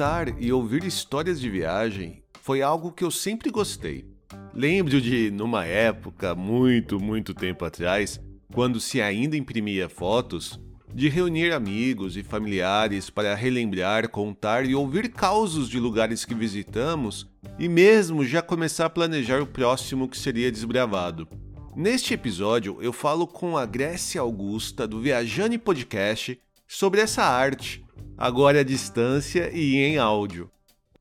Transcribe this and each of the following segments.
contar e ouvir histórias de viagem foi algo que eu sempre gostei. Lembro de, numa época, muito, muito tempo atrás, quando se ainda imprimia fotos, de reunir amigos e familiares para relembrar, contar e ouvir causos de lugares que visitamos e mesmo já começar a planejar o próximo que seria desbravado. Neste episódio, eu falo com a Grécia Augusta do Viajane Podcast sobre essa arte, agora à distância e em áudio.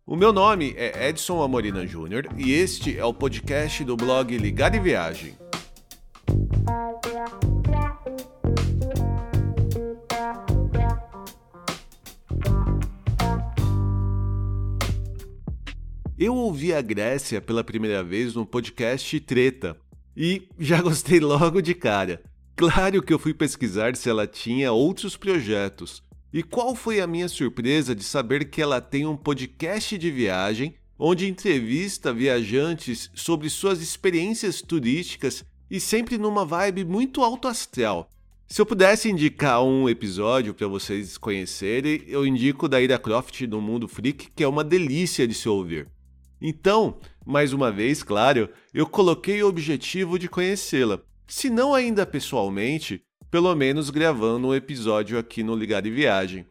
O meu nome é Edson Amorina Júnior e este é o podcast do blog Ligar e Viagem. Eu ouvi a Grécia pela primeira vez no podcast Treta e já gostei logo de cara. Claro que eu fui pesquisar se ela tinha outros projetos. E qual foi a minha surpresa de saber que ela tem um podcast de viagem onde entrevista viajantes sobre suas experiências turísticas e sempre numa vibe muito alto astral. Se eu pudesse indicar um episódio para vocês conhecerem, eu indico da Ira Croft do Mundo Freak, que é uma delícia de se ouvir. Então, mais uma vez, claro, eu coloquei o objetivo de conhecê-la se não ainda pessoalmente, pelo menos gravando um episódio aqui no Ligar e Viagem.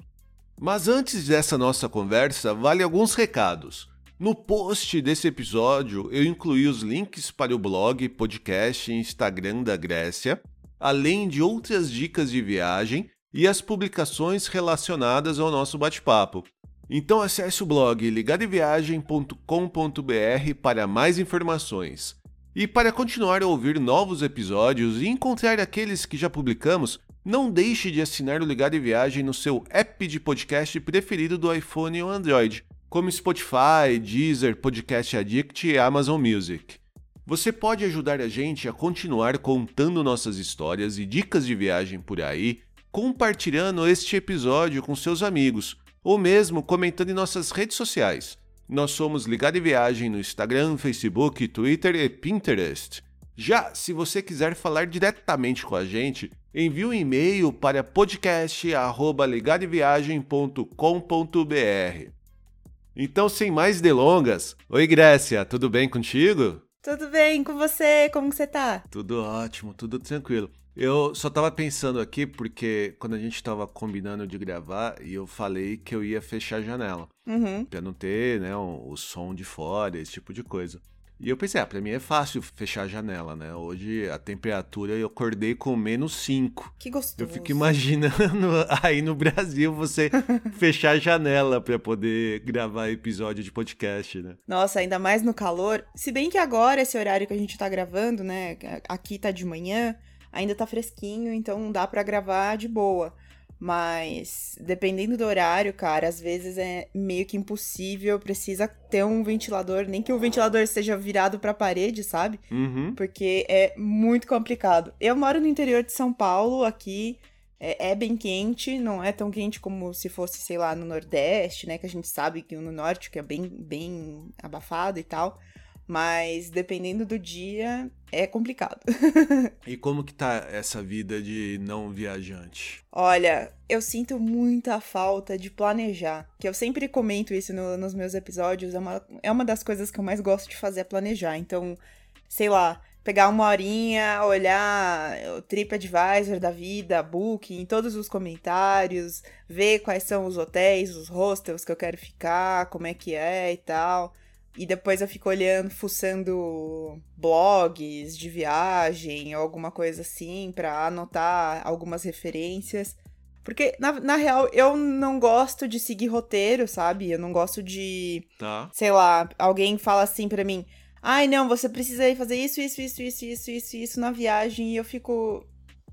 Mas antes dessa nossa conversa, vale alguns recados. No post desse episódio, eu incluí os links para o blog, podcast e Instagram da Grécia, além de outras dicas de viagem e as publicações relacionadas ao nosso bate-papo. Então acesse o blog ligadeviagem.com.br para mais informações. E para continuar a ouvir novos episódios e encontrar aqueles que já publicamos, não deixe de assinar o Ligado em Viagem no seu app de podcast preferido do iPhone ou Android, como Spotify, Deezer, Podcast Addict e Amazon Music. Você pode ajudar a gente a continuar contando nossas histórias e dicas de viagem por aí, compartilhando este episódio com seus amigos, ou mesmo comentando em nossas redes sociais. Nós somos Ligado em Viagem no Instagram, Facebook, Twitter e Pinterest. Já se você quiser falar diretamente com a gente, envie um e-mail para podcast@ligadeviagem.com.br. Então, sem mais delongas, oi Grécia, tudo bem contigo? Tudo bem com você? Como que você tá? Tudo ótimo, tudo tranquilo. Eu só tava pensando aqui porque quando a gente tava combinando de gravar e eu falei que eu ia fechar a janela. Uhum. Pra não ter, né, o, o som de fora, esse tipo de coisa. E eu pensei, ah, pra mim é fácil fechar a janela, né? Hoje a temperatura eu acordei com menos 5. Que gostoso. Eu fico imaginando aí no Brasil você fechar a janela para poder gravar episódio de podcast, né? Nossa, ainda mais no calor. Se bem que agora, esse horário que a gente tá gravando, né? Aqui tá de manhã, ainda tá fresquinho, então dá para gravar de boa. Mas dependendo do horário, cara, às vezes é meio que impossível, precisa ter um ventilador, nem que o ventilador esteja virado para a parede, sabe? Uhum. Porque é muito complicado. Eu moro no interior de São Paulo, aqui é, é, bem quente, não é tão quente como se fosse, sei lá, no Nordeste, né? Que a gente sabe que no Norte que é bem, bem abafado e tal. Mas dependendo do dia, é complicado. e como que tá essa vida de não viajante? Olha, eu sinto muita falta de planejar. Que eu sempre comento isso no, nos meus episódios. É uma, é uma das coisas que eu mais gosto de fazer, é planejar. Então, sei lá, pegar uma horinha, olhar o TripAdvisor da vida, Booking, todos os comentários, ver quais são os hotéis, os hostels que eu quero ficar, como é que é e tal. E depois eu fico olhando, fuçando blogs de viagem ou alguma coisa assim para anotar algumas referências. Porque, na, na real, eu não gosto de seguir roteiro, sabe? Eu não gosto de. Tá. Sei lá, alguém fala assim pra mim. Ai, não, você precisa ir fazer isso, isso, isso, isso, isso, isso, isso na viagem. E eu fico.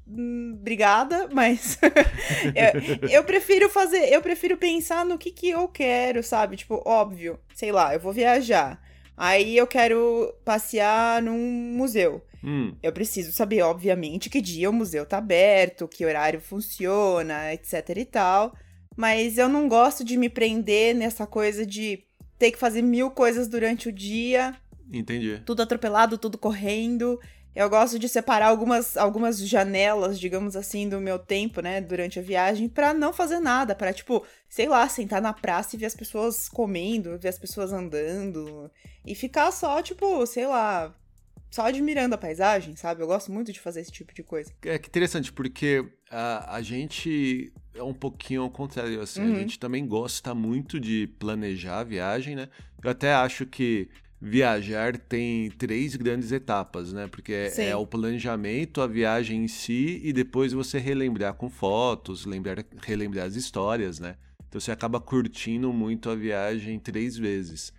Hum, obrigada, mas eu, eu, prefiro fazer, eu prefiro pensar no que que eu quero, sabe? Tipo, óbvio, sei lá, eu vou viajar. Aí eu quero passear num museu. Hum. Eu preciso saber, obviamente, que dia o museu tá aberto, que horário funciona, etc e tal. Mas eu não gosto de me prender nessa coisa de ter que fazer mil coisas durante o dia. Entendi. Tudo atropelado, tudo correndo. Eu gosto de separar algumas, algumas janelas, digamos assim, do meu tempo, né, durante a viagem, para não fazer nada, para tipo, sei lá, sentar na praça e ver as pessoas comendo, ver as pessoas andando e ficar só, tipo, sei lá, só admirando a paisagem, sabe? Eu gosto muito de fazer esse tipo de coisa. É que interessante, porque a, a gente é um pouquinho ao contrário, assim, uhum. a gente também gosta muito de planejar a viagem, né? Eu até acho que viajar tem três grandes etapas, né? Porque é, é, o planejamento, a viagem em si e depois você relembrar com fotos, lembrar, relembrar as histórias, né? Então você acaba curtindo muito a viagem três vezes.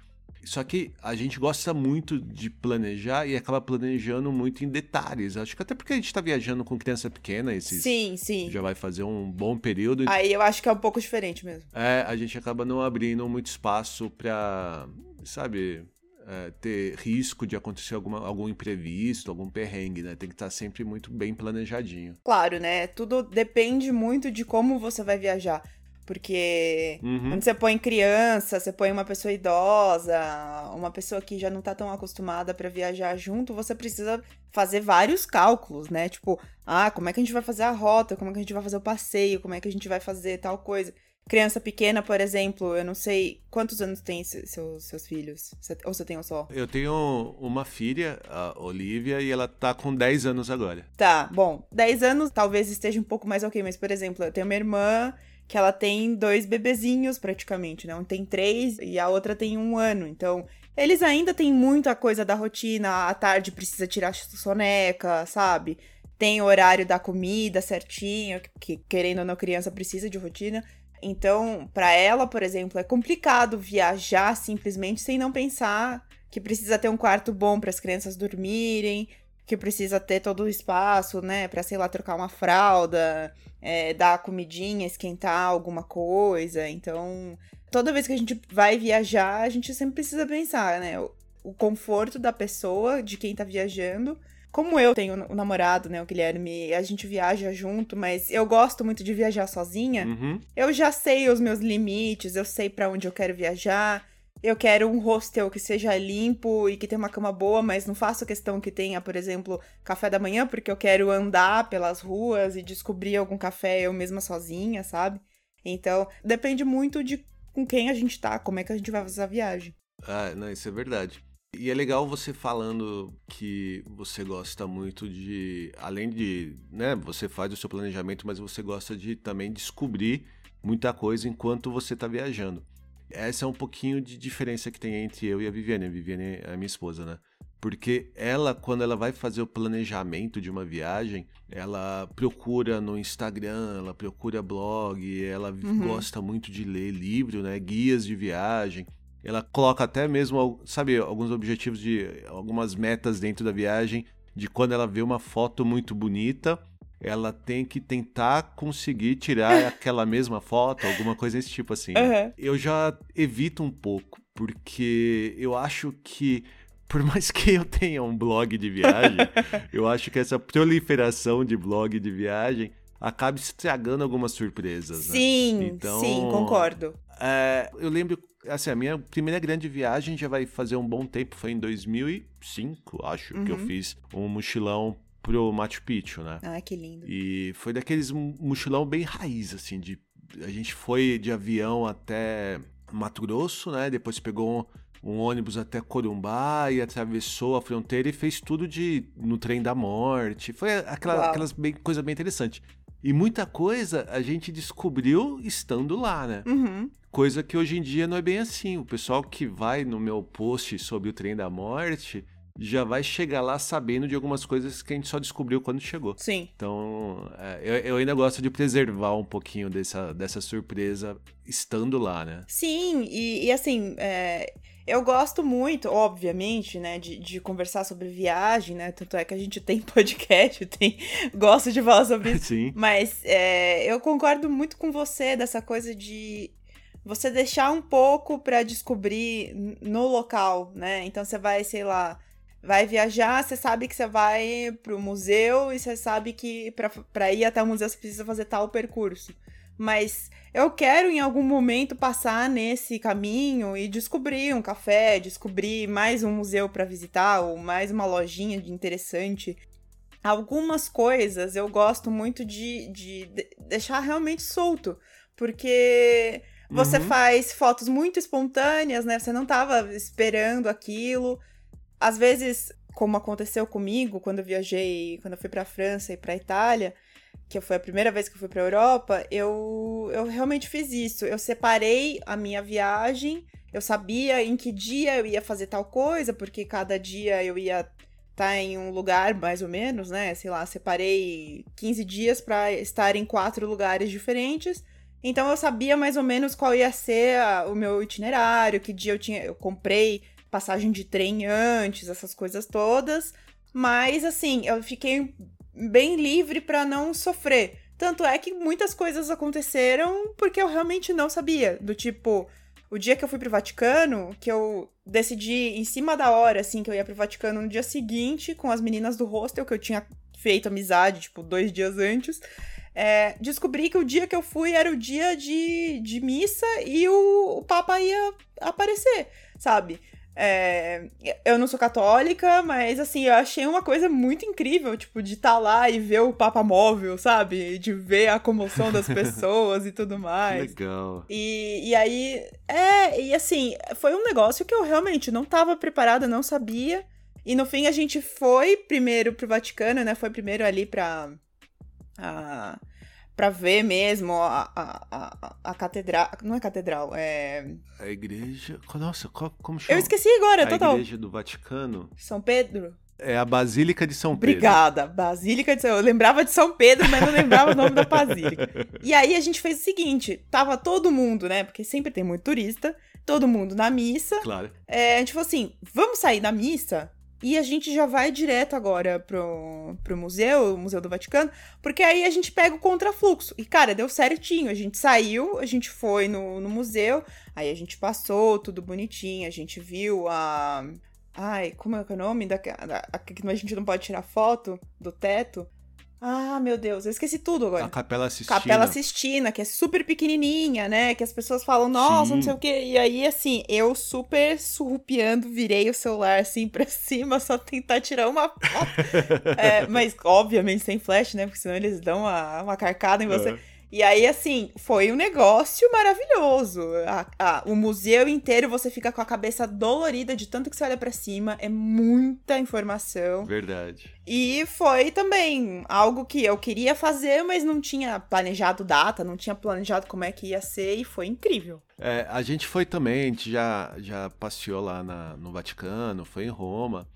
Só que a gente gosta muito de planejar e acaba planejando muito em detalhes. Acho que até porque a gente tá viajando com criança pequena, esses sim, sim. já vai fazer um bom período. Aí eu acho que é um pouco diferente mesmo. É, a gente acaba não abrindo muito espaço pra, sabe, é, ter risco de acontecer alguma, algum imprevisto, algum perrengue, né? Tem que estar tá sempre muito bem planejadinho. Claro, né? Tudo depende muito de como você vai viajar. Porque uhum. quando você põe criança, você põe uma pessoa idosa, uma pessoa que já não tá tão acostumada para viajar junto, você precisa fazer vários cálculos, né? Tipo, ah, como é que a gente vai fazer a rota? Como é que a gente vai fazer o passeio? Como é que a gente vai fazer tal coisa? Criança pequena, por exemplo, eu não sei quantos anos tem seus, seus filhos? Ou você tem um só? Eu tenho uma filha, a Olivia, e ela tá com 10 anos agora. Tá, bom. 10 anos talvez esteja um pouco mais ok, mas, por exemplo, eu tenho uma irmã que ela tem dois bebezinhos praticamente, né? Um tem três e a outra tem um ano. Então, eles ainda têm muita coisa da rotina. À tarde precisa tirar soneca, sabe? Tem o horário da comida certinho, que querendo ou não, criança precisa de rotina. Então, para ela, por exemplo, é complicado viajar simplesmente sem não pensar que precisa ter um quarto bom para as crianças dormirem, que precisa ter todo o espaço, né, para sei lá trocar uma fralda, é, dar comidinha, esquentar alguma coisa. Então, toda vez que a gente vai viajar, a gente sempre precisa pensar, né, o, o conforto da pessoa, de quem tá viajando. Como eu tenho o um namorado, né, o Guilherme, a gente viaja junto, mas eu gosto muito de viajar sozinha. Uhum. Eu já sei os meus limites, eu sei para onde eu quero viajar eu quero um hostel que seja limpo e que tenha uma cama boa, mas não faço questão que tenha, por exemplo, café da manhã, porque eu quero andar pelas ruas e descobrir algum café eu mesma sozinha, sabe? Então, depende muito de com quem a gente tá, como é que a gente vai fazer a viagem. Ah, não, isso é verdade. E é legal você falando que você gosta muito de, além de, né, você faz o seu planejamento, mas você gosta de também descobrir muita coisa enquanto você está viajando. Essa é um pouquinho de diferença que tem entre eu e a Viviane. A Viviane é a minha esposa, né? Porque ela, quando ela vai fazer o planejamento de uma viagem, ela procura no Instagram, ela procura blog, ela uhum. gosta muito de ler livro, né? Guias de viagem. Ela coloca até mesmo, sabe, alguns objetivos de algumas metas dentro da viagem, de quando ela vê uma foto muito bonita, ela tem que tentar conseguir tirar aquela mesma foto, alguma coisa desse tipo assim. Uhum. Eu já evito um pouco, porque eu acho que por mais que eu tenha um blog de viagem, eu acho que essa proliferação de blog de viagem acaba estragando algumas surpresas. Né? Sim, então, sim, concordo. É, eu lembro, assim, a minha primeira grande viagem já vai fazer um bom tempo, foi em 2005, acho, uhum. que eu uhum. fiz um mochilão pro Machu Picchu, né? Ah, que lindo. E foi daqueles mochilão bem raiz, assim, de a gente foi de avião até Mato Grosso, né? Depois pegou um, um ônibus até Corumbá e atravessou a fronteira e fez tudo de no trem da morte. Foi aquela, aquelas bem, coisa bem interessante. E muita coisa a gente descobriu estando lá, né? Uhum. Coisa que hoje em dia não é bem assim. O pessoal que vai no meu post sobre o trem da morte já vai chegar lá sabendo de algumas coisas que a gente só descobriu quando chegou. Sim. Então, é, eu, eu, ainda gosto de preservar um pouquinho dessa, dessa surpresa estando lá, né? Sim, e, e assim, é, eu gosto muito, obviamente, né, de, de conversar sobre viagem, né? Tanto é que a gente tem podcast, tem, gosto de falar sobre isso. Sim. Mas é, eu concordo muito com você dessa coisa de você deixar um pouco para descobrir no local, né? Então você vai, sei lá, vai viajar, você sabe que você vai pro museu e você sabe que para ir até o museu você precisa fazer tal percurso. mas eu quero em algum momento passar nesse caminho e descobrir um café, descobrir mais um museu para visitar ou mais uma lojinha de interessante. Algumas coisas eu gosto muito de, de deixar realmente solto, porque você uhum. faz fotos muito espontâneas, né? Você não estava esperando aquilo. Às vezes, como aconteceu comigo quando eu viajei, quando eu fui para França e para Itália, que foi a primeira vez que eu fui para Europa, eu eu realmente fiz isso. Eu separei a minha viagem, eu sabia em que dia eu ia fazer tal coisa, porque cada dia eu ia estar tá em um lugar mais ou menos, né? Sei lá, separei 15 dias para estar em quatro lugares diferentes. Então eu sabia mais ou menos qual ia ser a, o meu itinerário, que dia eu tinha. Eu comprei passagem de trem antes, essas coisas todas. Mas assim, eu fiquei bem livre para não sofrer. Tanto é que muitas coisas aconteceram porque eu realmente não sabia. Do tipo, o dia que eu fui pro Vaticano, que eu decidi em cima da hora, assim, que eu ia pro Vaticano no dia seguinte, com as meninas do hostel, que eu tinha feito amizade, tipo, dois dias antes. É, descobri que o dia que eu fui era o dia de, de missa e o, o Papa ia aparecer, sabe? É, eu não sou católica, mas assim, eu achei uma coisa muito incrível, tipo, de estar tá lá e ver o Papa móvel, sabe? De ver a comoção das pessoas e tudo mais. Legal. E, e aí, é, e assim, foi um negócio que eu realmente não estava preparada, não sabia. E no fim a gente foi primeiro pro Vaticano, né? Foi primeiro ali pra a, pra ver mesmo a, a, a, a, catedral. Não é catedral, é. A igreja. Nossa, como chama? Eu esqueci agora, a total. A igreja do Vaticano. São Pedro? É a Basílica de São Pedro. Obrigada, Basílica de São Eu lembrava de São Pedro, mas não lembrava o nome da Basílica. E aí a gente fez o seguinte: tava todo mundo, né? Porque sempre tem muito turista, todo mundo na missa. Claro. É, a gente falou assim: vamos sair da missa e a gente já vai direto agora pro, pro museu, o Museu do Vaticano, porque aí a gente pega o contrafluxo. E, cara, deu certinho. A gente saiu, a gente foi no, no museu, aí a gente passou, tudo bonitinho, a gente viu a. Ai, como é que é o nome? Da, da, a, a gente não pode tirar foto do teto. Ah, meu Deus, eu esqueci tudo agora. A Capela Sistina. Capela Sistina, que é super pequenininha, né? Que as pessoas falam, nossa, Sim. não sei o quê. E aí, assim, eu super surrupiando, virei o celular assim pra cima, só tentar tirar uma foto. é, mas, obviamente, sem flash, né? Porque senão eles dão uma, uma carcada em você. Uhum. E aí, assim, foi um negócio maravilhoso. A, a, o museu inteiro você fica com a cabeça dolorida de tanto que você olha para cima. É muita informação. Verdade. E foi também algo que eu queria fazer, mas não tinha planejado data, não tinha planejado como é que ia ser, e foi incrível. É, a gente foi também, a gente já, já passeou lá na, no Vaticano, foi em Roma.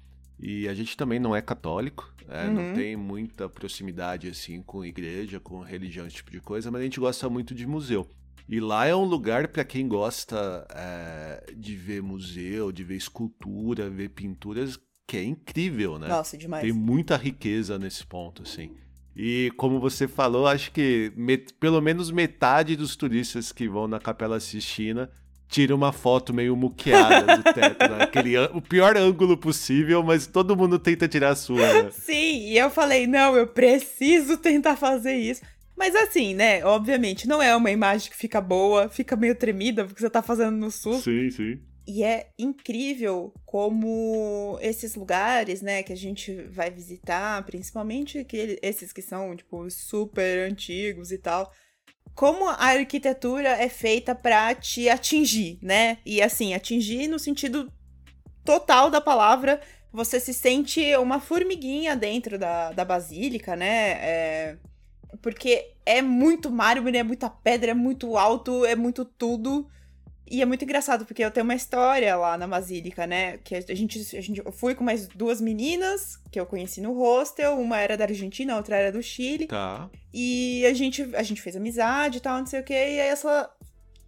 E a gente também não é católico, né? uhum. não tem muita proximidade assim com igreja, com religião, esse tipo de coisa, mas a gente gosta muito de museu. E lá é um lugar para quem gosta é, de ver museu, de ver escultura, ver pinturas, que é incrível, né? Nossa, demais. Tem muita riqueza nesse ponto, assim. E como você falou, acho que pelo menos metade dos turistas que vão na Capela Sistina tira uma foto meio muqueada do teto, né? Aquele, o pior ângulo possível, mas todo mundo tenta tirar a sua, né? Sim, e eu falei, não, eu preciso tentar fazer isso. Mas assim, né, obviamente, não é uma imagem que fica boa, fica meio tremida, porque você tá fazendo no sul. Sim, sim. E é incrível como esses lugares, né, que a gente vai visitar, principalmente que esses que são, tipo, super antigos e tal, como a arquitetura é feita para te atingir, né? E assim, atingir no sentido total da palavra, você se sente uma formiguinha dentro da, da basílica, né? É, porque é muito mármore, é muita pedra, é muito alto, é muito tudo. E é muito engraçado, porque eu tenho uma história lá na Basílica, né? Que a gente, a gente, eu fui com mais duas meninas que eu conheci no hostel. Uma era da Argentina, a outra era do Chile. Tá. E a gente, a gente fez amizade e tal, não sei o quê. E aí essa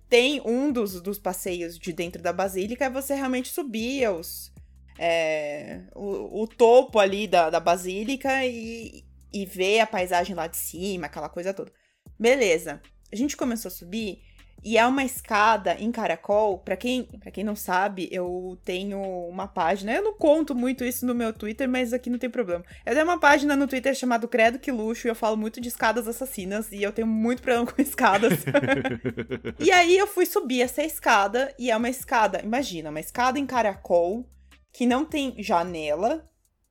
tem um dos, dos passeios de dentro da Basílica, é você realmente subir os, é, o, o, topo ali da, da Basílica e, e ver a paisagem lá de cima, aquela coisa toda. Beleza. A gente começou a subir E é uma escada em caracol. Para quem, pra quem não sabe, eu tenho uma página. Eu não conto muito isso no meu Twitter, mas aqui não tem problema. Eu tenho uma página no Twitter chamada Credo Que Luxo e eu falo muito de escadas assassinas. E eu tenho muito problema com escadas. e aí eu fui subir essa escada. E é uma escada, imagina, uma escada em caracol que não tem janela,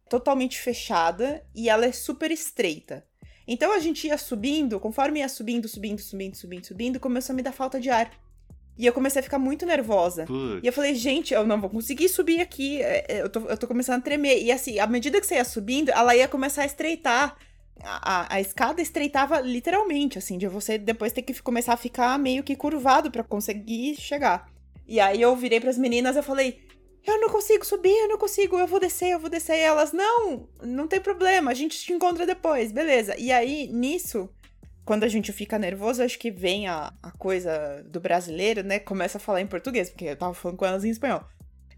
totalmente fechada e ela é super estreita. Então a gente ia subindo, conforme ia subindo, subindo, subindo, subindo, subindo, começou a me dar falta de ar. E eu comecei a ficar muito nervosa. Putz. E eu falei, gente, eu não vou conseguir subir aqui. é, é, Eu tô, eu tô começando a tremer. E assim, à medida que você ia subindo, ela ia começar a estreitar. A, a, a escada estreitava literalmente, assim, de você depois ter que começar a ficar meio que curvado pra conseguir chegar. E aí eu virei pras meninas e falei, eu não consigo subir, eu não consigo, eu vou descer, eu vou descer. E elas, não, não tem problema, a gente te encontra depois, beleza. E aí, nisso, quando a gente fica nervoso, acho que vem a, a coisa do brasileiro, né? Começa a falar em português, porque eu tava falando com elas em espanhol.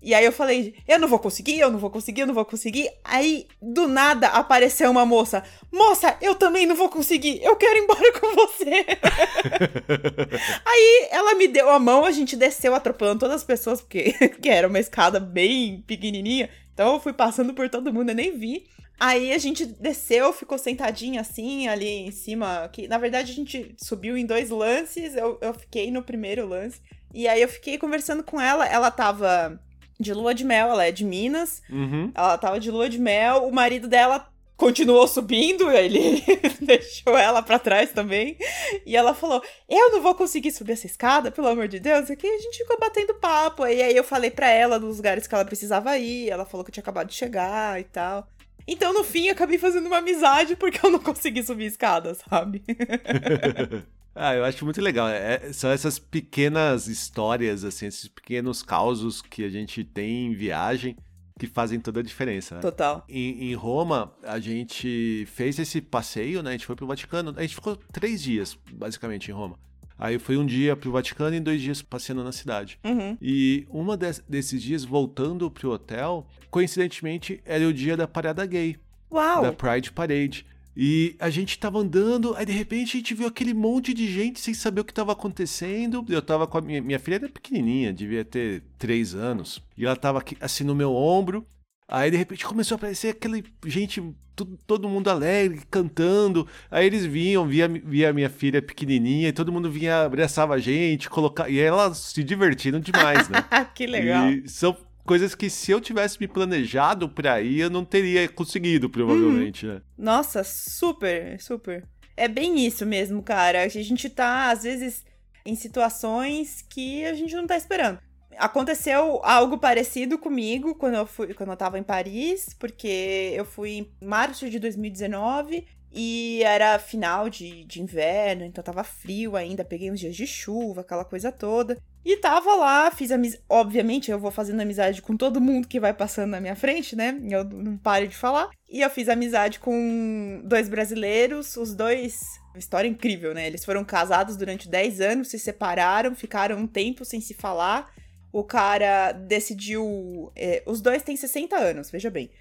E aí eu falei, eu não vou conseguir, eu não vou conseguir, eu não vou conseguir. Aí, do nada, apareceu uma moça. Moça, eu também não vou conseguir, eu quero ir embora com você. aí ela me deu a mão, a gente desceu atropelando todas as pessoas, porque que era uma escada bem pequenininha. Então eu fui passando por todo mundo, eu nem vi. Aí a gente desceu, ficou sentadinha assim, ali em cima. Que, na verdade, a gente subiu em dois lances. Eu, eu fiquei no primeiro lance. E aí eu fiquei conversando com ela. Ela tava de lua de mel, ela é de Minas. Uhum. Ela tava de lua de mel. O marido dela continuou subindo, ele deixou ela pra trás também. E ela falou: Eu não vou conseguir subir essa escada, pelo amor de Deus. Aqui a gente ficou batendo papo. E aí eu falei pra ela dos lugares que ela precisava ir. Ela falou que tinha acabado de chegar e tal. Então, no fim, eu acabei fazendo uma amizade porque eu não consegui subir escada, sabe? ah, eu acho muito legal. É, são essas pequenas histórias, assim, esses pequenos causos que a gente tem em viagem que fazem toda a diferença. Né? Total. Em, em, Roma, a gente fez esse passeio, né? A gente foi pro Vaticano. A gente ficou três dias, basicamente, em Roma. Aí foi um dia pro Vaticano e dois dias passeando na cidade. Uhum. E uma desses dias, voltando pro hotel, coincidentemente, era o dia da parada gay. Uau! Da Pride Parade. E a gente tava andando, aí de repente a gente viu aquele monte de gente sem saber o que tava acontecendo. Eu tava com a minha, minha filha, era pequenininha, devia ter três anos. E ela tava aqui, assim no meu ombro. Aí de repente começou a aparecer aquela gente, todo, todo mundo alegre, cantando. Aí eles vinham, via, via a minha filha pequenininha, e todo mundo vinha, abraçava a gente, colocar. E elas se divertindo demais, né? que legal. E são coisas que se eu tivesse me planejado pra ir, eu não teria conseguido, provavelmente, Uhum. né? Nossa, super, super. É bem isso mesmo, cara. A gente tá, às vezes, em situações que a gente não tá esperando. Aconteceu algo parecido comigo quando eu fui, quando eu tava em Paris, porque eu fui em março de 2019 e era final de, de inverno, então tava frio ainda, peguei uns dias de chuva, aquela coisa toda. E tava lá, fiz amizade. Obviamente, eu vou fazendo amizade com todo mundo que vai passando na minha frente, né? Eu não paro de falar. E eu fiz amizade com dois brasileiros, os dois. História incrível, né? Eles foram casados durante 10 anos, se separaram, ficaram um tempo sem se falar. O cara decidiu. é, os dois têm 60 anos, veja bem.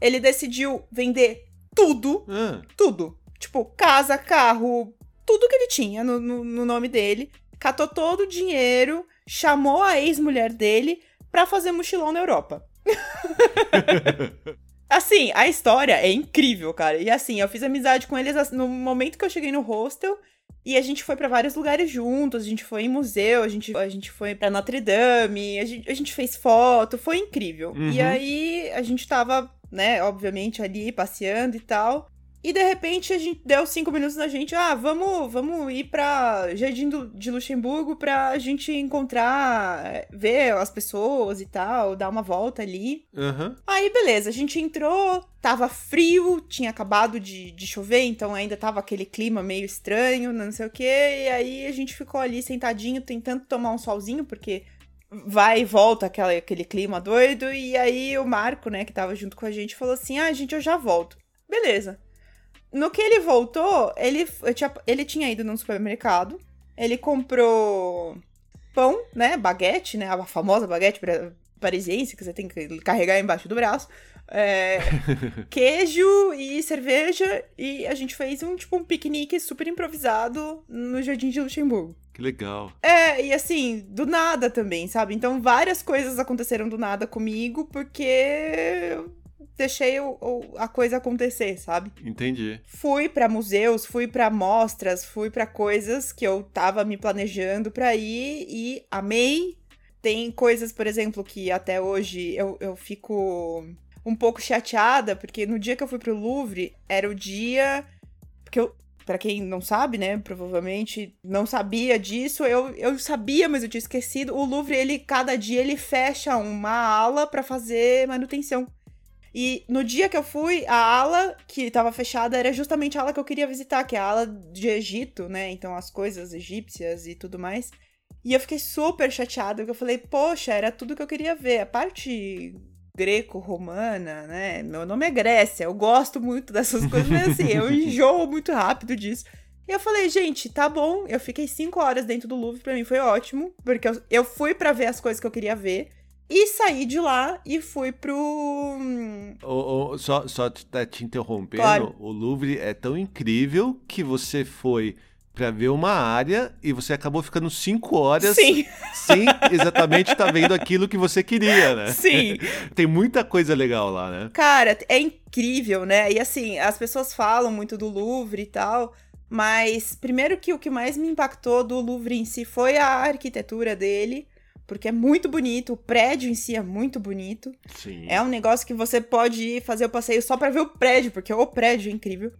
Ele decidiu vender tudo Ah, tudo. Tipo, casa, carro, tudo que ele tinha no, no, no nome dele. Catou todo o dinheiro, chamou a ex-mulher dele pra fazer mochilão na Europa. assim, a história é incrível, cara. E assim, eu fiz amizade com eles no momento que eu cheguei no hostel. E a gente foi pra vários lugares juntos, a gente foi em museu, a gente, a gente foi pra Notre Dame, a gente, a gente fez foto, foi incrível. Uhum. E aí a gente tava, né, obviamente ali passeando e tal. E de repente a gente deu cinco minutos na gente, ah, vamos, vamos ir pra Jardim do- de Luxemburgo pra gente encontrar, eh, ver as pessoas e tal, dar uma volta ali. Aham. Aí, beleza, a gente entrou, tava frio, tinha acabado de, de chover, então ainda tava aquele clima meio estranho, não sei o quê. E aí a gente ficou ali sentadinho, tentando tomar um solzinho, porque vai e volta aquela, aquele clima doido. E aí o Marco, né, que tava junto com a gente, falou assim: ah, gente, eu já volto. Beleza. No que ele voltou, ele, tinha, ele tinha ido num supermercado, ele comprou pão, né, baguete, né, a famosa baguete parisiense que você tem que carregar embaixo do braço, é, queijo e cerveja, e a gente fez um, tipo, um piquenique super improvisado no Jardim de Luxemburgo. Que legal. É, e assim, do nada também, sabe? Então várias coisas aconteceram do nada comigo porque deixei o, o, a coisa acontecer, sabe? Entendi. Fui para museus, fui para mostras, fui para coisas que eu tava me planejando para ir e amei. Tem coisas, por exemplo, que até hoje eu, eu fico um pouco chateada, porque no dia que eu fui pro Louvre, era o dia. Porque eu, para quem não sabe, né, provavelmente não sabia disso, eu, eu sabia, mas eu tinha esquecido. O Louvre, ele cada dia ele fecha uma ala para fazer manutenção. E no dia que eu fui, a ala que estava fechada era justamente a ala que eu queria visitar, que é a ala de Egito, né? Então as coisas egípcias e tudo mais. E eu fiquei super chateada, porque eu falei, poxa, era tudo que eu queria ver. A parte greco-romana, né? Meu nome é Grécia, eu gosto muito dessas coisas, mas assim, eu enjoo muito rápido disso. E eu falei, gente, tá bom. Eu fiquei cinco horas dentro do Louvre, pra mim foi ótimo, porque eu, eu fui para ver as coisas que eu queria ver. E saí de lá e fui pro. Oh, oh, só, só te, te interrompendo, Claro. o Louvre é tão incrível que você foi pra ver uma área e você acabou ficando cinco horas Sim, sem exatamente estar vendo aquilo que você queria, né? sim. Tem muita coisa legal lá, né? Cara, é incrível, né? E assim, as pessoas falam muito do Louvre e tal, mas primeiro que o que mais me impactou do Louvre em si foi a arquitetura dele, porque é muito bonito, o prédio em si é muito bonito. Sim. É um negócio que você pode ir fazer o passeio só pra ver o prédio, porque o prédio é incrível.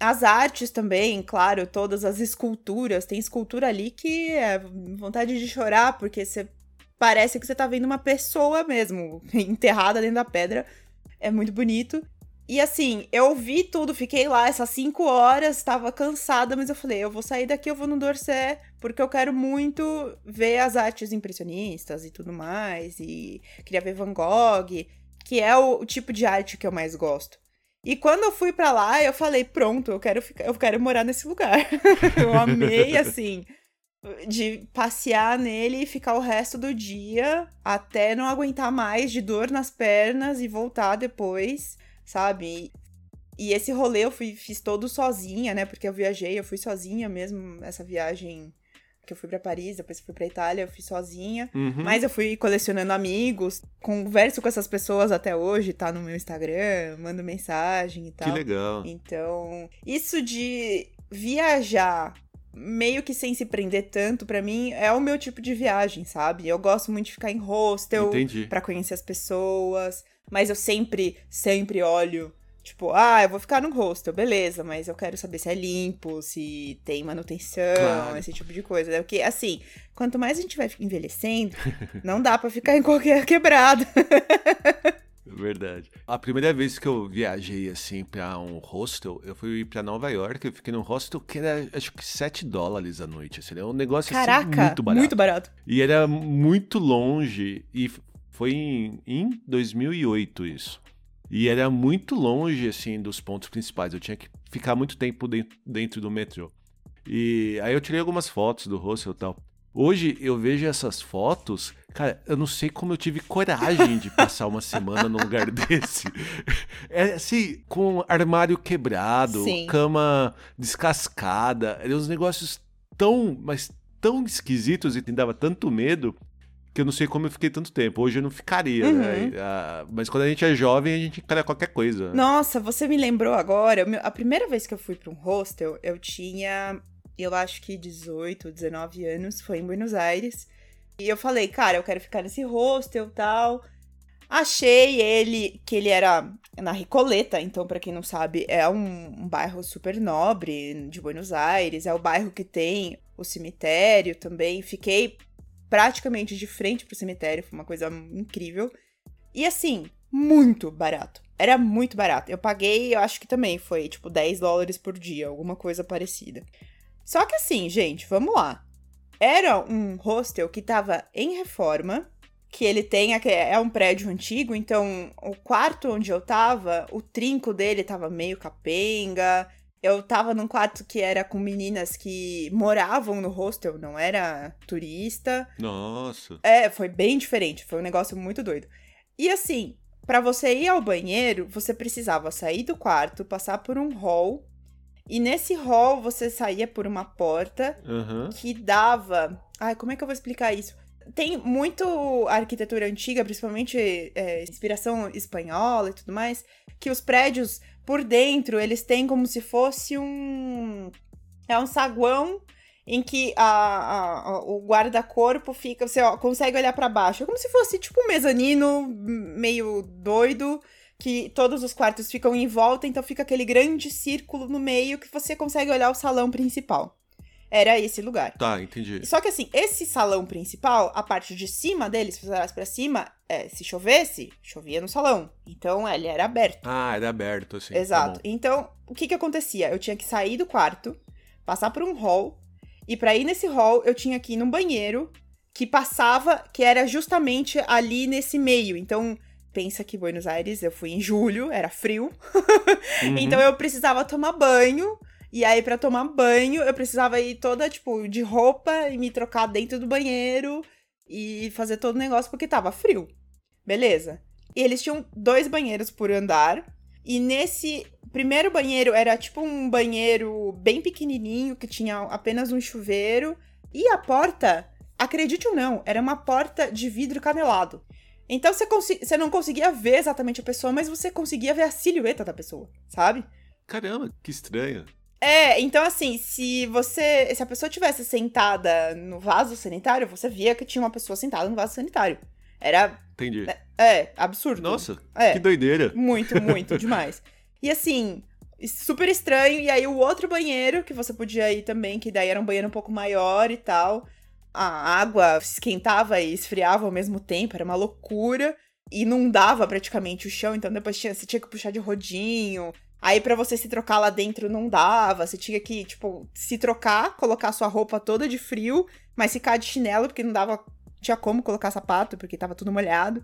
As artes também, claro, todas as esculturas. Tem escultura ali que é vontade de chorar, porque você parece que você tá vendo uma pessoa mesmo, enterrada dentro da pedra. É muito bonito. E assim, eu vi tudo, fiquei lá essas cinco horas, tava cansada, mas eu falei, eu vou sair daqui, eu vou no Dorset, porque eu quero muito ver as artes impressionistas e tudo mais. E queria ver Van Gogh, que é o, o tipo de arte que eu mais gosto. E quando eu fui pra lá, eu falei, pronto, eu quero ficar, eu quero morar nesse lugar. eu amei assim de passear nele e ficar o resto do dia até não aguentar mais de dor nas pernas e voltar depois, sabe? E esse rolê eu fui, fiz todo sozinha, né? Porque eu viajei, eu fui sozinha mesmo, essa viagem que eu fui pra Paris, depois fui pra Itália, eu fui sozinha. Uhum. Mas eu fui colecionando amigos, converso com essas pessoas até hoje, tá no meu Instagram, mando mensagem e Que tal. legal. Então, isso de viajar meio que sem se prender tanto, pra mim, é o meu tipo de viagem, sabe? Eu gosto muito de ficar em hostel pra conhecer as pessoas, mas eu sempre, sempre olho, tipo, ah, eu vou ficar num hostel, beleza, mas eu quero saber se é limpo, se tem manutenção, Claro. esse tipo de coisa. né? Porque, assim, quanto mais a gente vai envelhecendo, não dá pra ficar em qualquer quebrada. Verdade. A primeira vez que eu viajei assim pra um hostel, eu fui pra Nova York, eu fiquei num hostel que era acho que 7 dólares a noite, assim, era um negócio assim, Caraca, muito barato. muito barato. E era muito longe e foi em, em 2008 isso. E era muito longe assim dos pontos principais, eu tinha que ficar muito tempo dentro, dentro do metrô. E aí eu tirei algumas fotos do hostel e tal. Hoje eu vejo essas fotos, cara, eu não sei como eu tive coragem de passar uma semana num lugar desse. É assim, com armário quebrado, Sim. cama descascada, eram uns negócios tão, mas tão esquisitos e me dava tanto medo que eu não sei como eu fiquei tanto tempo. Hoje eu não ficaria, né? Uhum. Ah, mas quando a gente é jovem, a gente encara qualquer coisa. Nossa, você me lembrou agora. A primeira vez que eu fui pra um hostel, eu tinha, eu acho que 18, 19 anos, foi em Buenos Aires. E eu falei, cara, eu quero ficar nesse hostel tal. Achei ele, que ele era na Ricoleta, então, pra quem não sabe, é um, um bairro super nobre de Buenos Aires. É o bairro que tem o cemitério também. Fiquei praticamente de frente pro cemitério, foi uma coisa incrível. E assim, muito barato. Era muito barato. Eu paguei, eu acho que também foi tipo 10 dólares por dia, alguma coisa parecida. Só que assim, gente, vamos lá. Era um hostel que tava em reforma, que ele tem, é um prédio antigo, então o quarto onde eu tava, o trinco dele tava meio capenga. Eu tava num quarto que era com meninas que moravam no hostel, não era turista. Nossa. É, foi bem diferente, foi um negócio muito doido. E assim, pra você ir ao banheiro, você precisava sair do quarto, passar por um hall E nesse hall você saía por uma porta Aham. que dava. Ai, como é que eu vou explicar isso? Tem muito arquitetura antiga, principalmente é, inspiração espanhola e tudo mais, que os prédios por dentro eles têm como se fosse um. É um saguão em que a, a- o guarda-corpo fica. Você ó, consegue olhar pra baixo. É como se fosse tipo um mezanino meio doido, que todos os quartos ficam em volta, então fica aquele grande círculo no meio que você consegue olhar o salão principal. Era esse lugar. Tá, entendi. Só que assim, esse salão principal, a parte de cima dele, se você olhasse pra cima, é, se chovesse, chovia no salão. Então ele era aberto. Ah, era aberto, assim. tá Exato. bom. então, o que que acontecia? Eu tinha que sair do quarto, passar por um hall, e pra ir nesse hall, eu tinha que ir num banheiro que passava, que era justamente ali nesse meio. Então, pensa que Buenos Aires, eu fui em julho, era frio. Uhum. Então eu precisava tomar banho. E aí, pra tomar banho, eu precisava ir toda, tipo, de roupa e me trocar dentro do banheiro e fazer todo o negócio porque tava frio. Beleza. E eles tinham dois banheiros por andar. E nesse primeiro banheiro era tipo um banheiro bem pequenininho que tinha apenas um chuveiro. E a porta, acredite ou não, era uma porta de vidro canelado. Então você, você não conseguia ver exatamente a pessoa, mas você conseguia ver a silhueta da pessoa, sabe? Caramba, que estranho. É, então assim, se você. Se a pessoa tivesse sentada no vaso sanitário, você via que tinha uma pessoa sentada no vaso sanitário. Era. Entendi. É, absurdo. Nossa, É. que doideira. Muito, muito, demais. E assim, super estranho. E aí o outro banheiro, que você podia ir também, que daí era um banheiro um pouco maior e tal. A água esquentava e esfriava ao mesmo tempo, era uma loucura. Inundava praticamente o chão, então depois tinha, você tinha que puxar de rodinho. Aí pra você se trocar lá dentro não dava, você tinha que, tipo, se trocar, colocar sua roupa toda de frio, mas ficar de chinelo porque não dava, tinha como colocar sapato porque tava tudo molhado.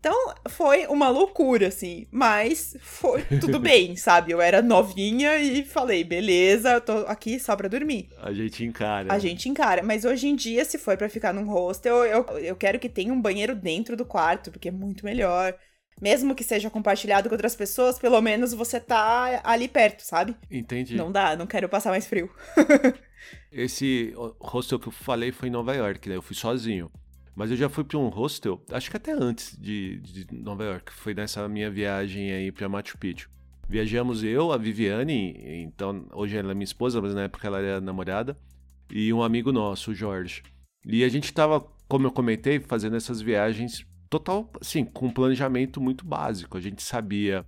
Então, foi uma loucura, assim. Mas foi tudo bem, sabe? Eu era novinha e falei, beleza, eu tô aqui só pra dormir. A gente encara. A gente encara. Mas hoje em dia, se for pra ficar num hostel, eu, eu quero que tenha um banheiro dentro do quarto, porque é muito melhor. Mesmo que seja compartilhado com outras pessoas, pelo menos você tá ali perto, sabe? Entendi. Não dá, não quero passar mais frio. Esse hostel que eu falei foi em Nova York, né? Eu fui sozinho. Mas eu já fui para um hostel, acho que até antes de, de Nova York. Foi nessa minha viagem aí para Machu Picchu. Viajamos eu, a Viviane, então hoje ela é minha esposa, mas na época ela era namorada, e um amigo nosso, o Jorge. E a gente tava, como eu comentei, fazendo essas viagens total, assim, com um planejamento muito básico. A gente sabia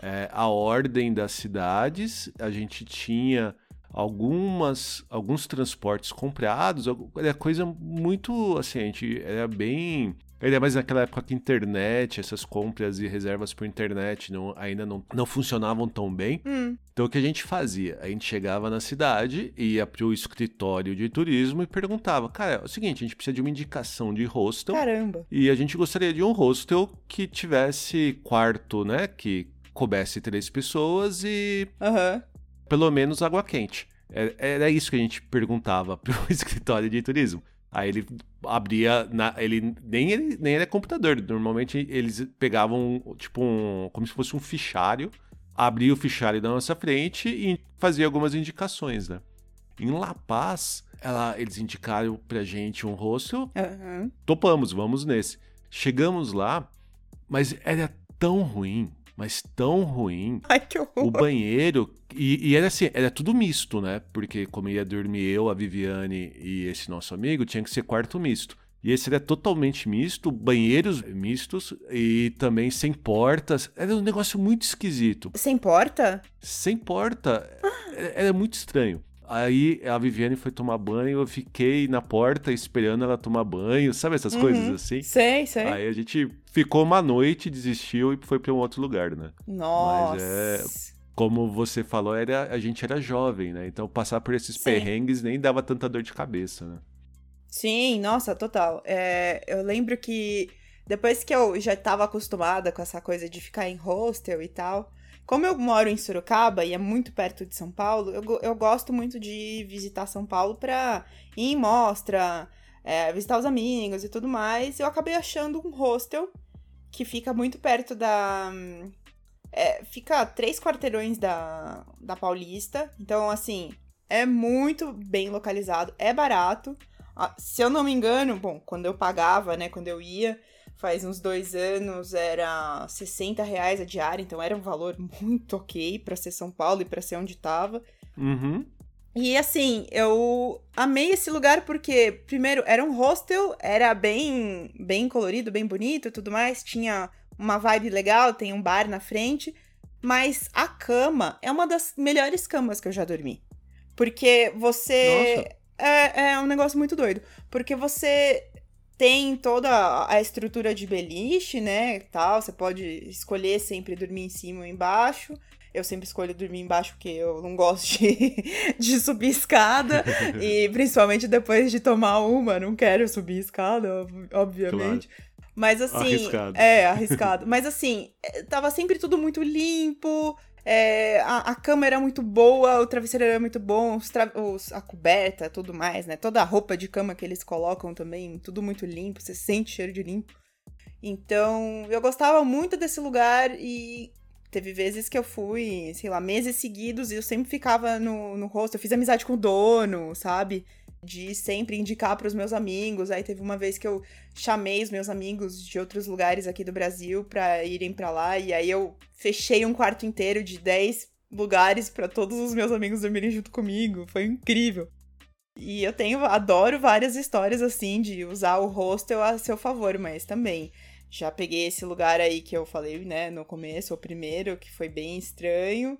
é, a ordem das cidades, a gente tinha algumas alguns transportes comprados, era coisa muito assim, a gente era bem Ainda mais naquela época que a internet, essas compras e reservas por internet não, ainda não, não funcionavam tão bem. Hum, Então o que a gente fazia? A gente chegava na cidade, ia pro escritório de turismo e perguntava: Cara, é o seguinte, a gente precisa de uma indicação de hostel. caramba. E a gente gostaria de um hostel que tivesse quarto, né? Que coubesse três pessoas e Aham. Pelo menos água quente. É- Era isso que a gente perguntava pro escritório de turismo. Aí ele abria, na- ele nem ele, nem era computador. Normalmente eles pegavam tipo um, como se fosse um fichário, abria o fichário da nossa frente e fazia algumas indicações, né? Em La Paz, ela- eles indicaram pra gente um hostel Aham. topamos, vamos nesse. Chegamos lá, mas era tão ruim, mas tão ruim. Ai, que horror. O banheiro, e, e era assim, era tudo misto, né? Porque como ia dormir eu, a Viviane e esse nosso amigo, tinha que ser quarto misto. E esse era totalmente misto, banheiros mistos e também sem portas. Era um negócio muito esquisito. Sem porta? Sem porta, era, era muito estranho. Aí a Viviane foi tomar banho, eu fiquei na porta esperando ela tomar banho, sabe essas coisas Uhum. assim? Sei, sei. Aí a gente ficou uma noite, desistiu e foi para um outro lugar, né? Nossa. é- Como você falou, era, a gente era jovem, né? Então passar por esses Sim. perrengues nem dava tanta dor de cabeça, né? Sim, nossa, total. É, eu lembro que depois que eu já estava acostumada com essa coisa de ficar em hostel e tal, como eu moro em Sorocaba e é muito perto de São Paulo, eu, eu gosto muito de visitar São Paulo pra ir em mostra, é, visitar os amigos e tudo mais. Eu acabei achando um hostel que fica muito perto da, É, fica a três quarteirões da, da Paulista. Então, assim, é muito bem localizado, é barato. Ah, se eu não me engano, bom, quando eu pagava, né, quando eu ia, faz uns dois anos, era 60 reais a diária, então era um valor muito ok para ser São Paulo e para ser onde tava. Uhum. E assim, eu amei esse lugar porque, primeiro, era um hostel, era bem, bem colorido, bem bonito e tudo mais, tinha uma vibe legal, tem um bar na frente, mas a cama é uma das melhores camas que eu já dormi. Porque você. É, é um negócio muito doido. Porque você tem toda a estrutura de beliche, né? Tal. Você pode escolher sempre dormir em cima ou embaixo. Eu sempre escolho dormir embaixo porque eu não gosto de, de subir escada. e principalmente depois de tomar uma, não quero subir escada, obviamente. Claro. Mas assim. Arriscado. É, arriscado. Mas assim, é, tava sempre tudo muito limpo. É, a, a cama era muito boa, o travesseiro era muito bom, os os, a coberta, tudo mais, né? Toda a roupa de cama que eles colocam também, tudo muito limpo, você sente cheiro de limpo. Então, eu gostava muito desse lugar e teve vezes que eu fui, sei lá, meses seguidos e eu sempre ficava no, no rosto. Eu fiz amizade com o dono, sabe? De sempre indicar para os meus amigos. Aí teve uma vez que eu chamei os meus amigos de outros lugares aqui do Brasil para irem para lá e aí eu fechei um quarto inteiro de 10 lugares para todos os meus amigos dormirem junto comigo. Foi incrível. E eu tenho adoro várias histórias assim de usar o hostel a seu favor, mas também já peguei esse lugar aí que eu falei, né, no começo, o primeiro, que foi bem estranho.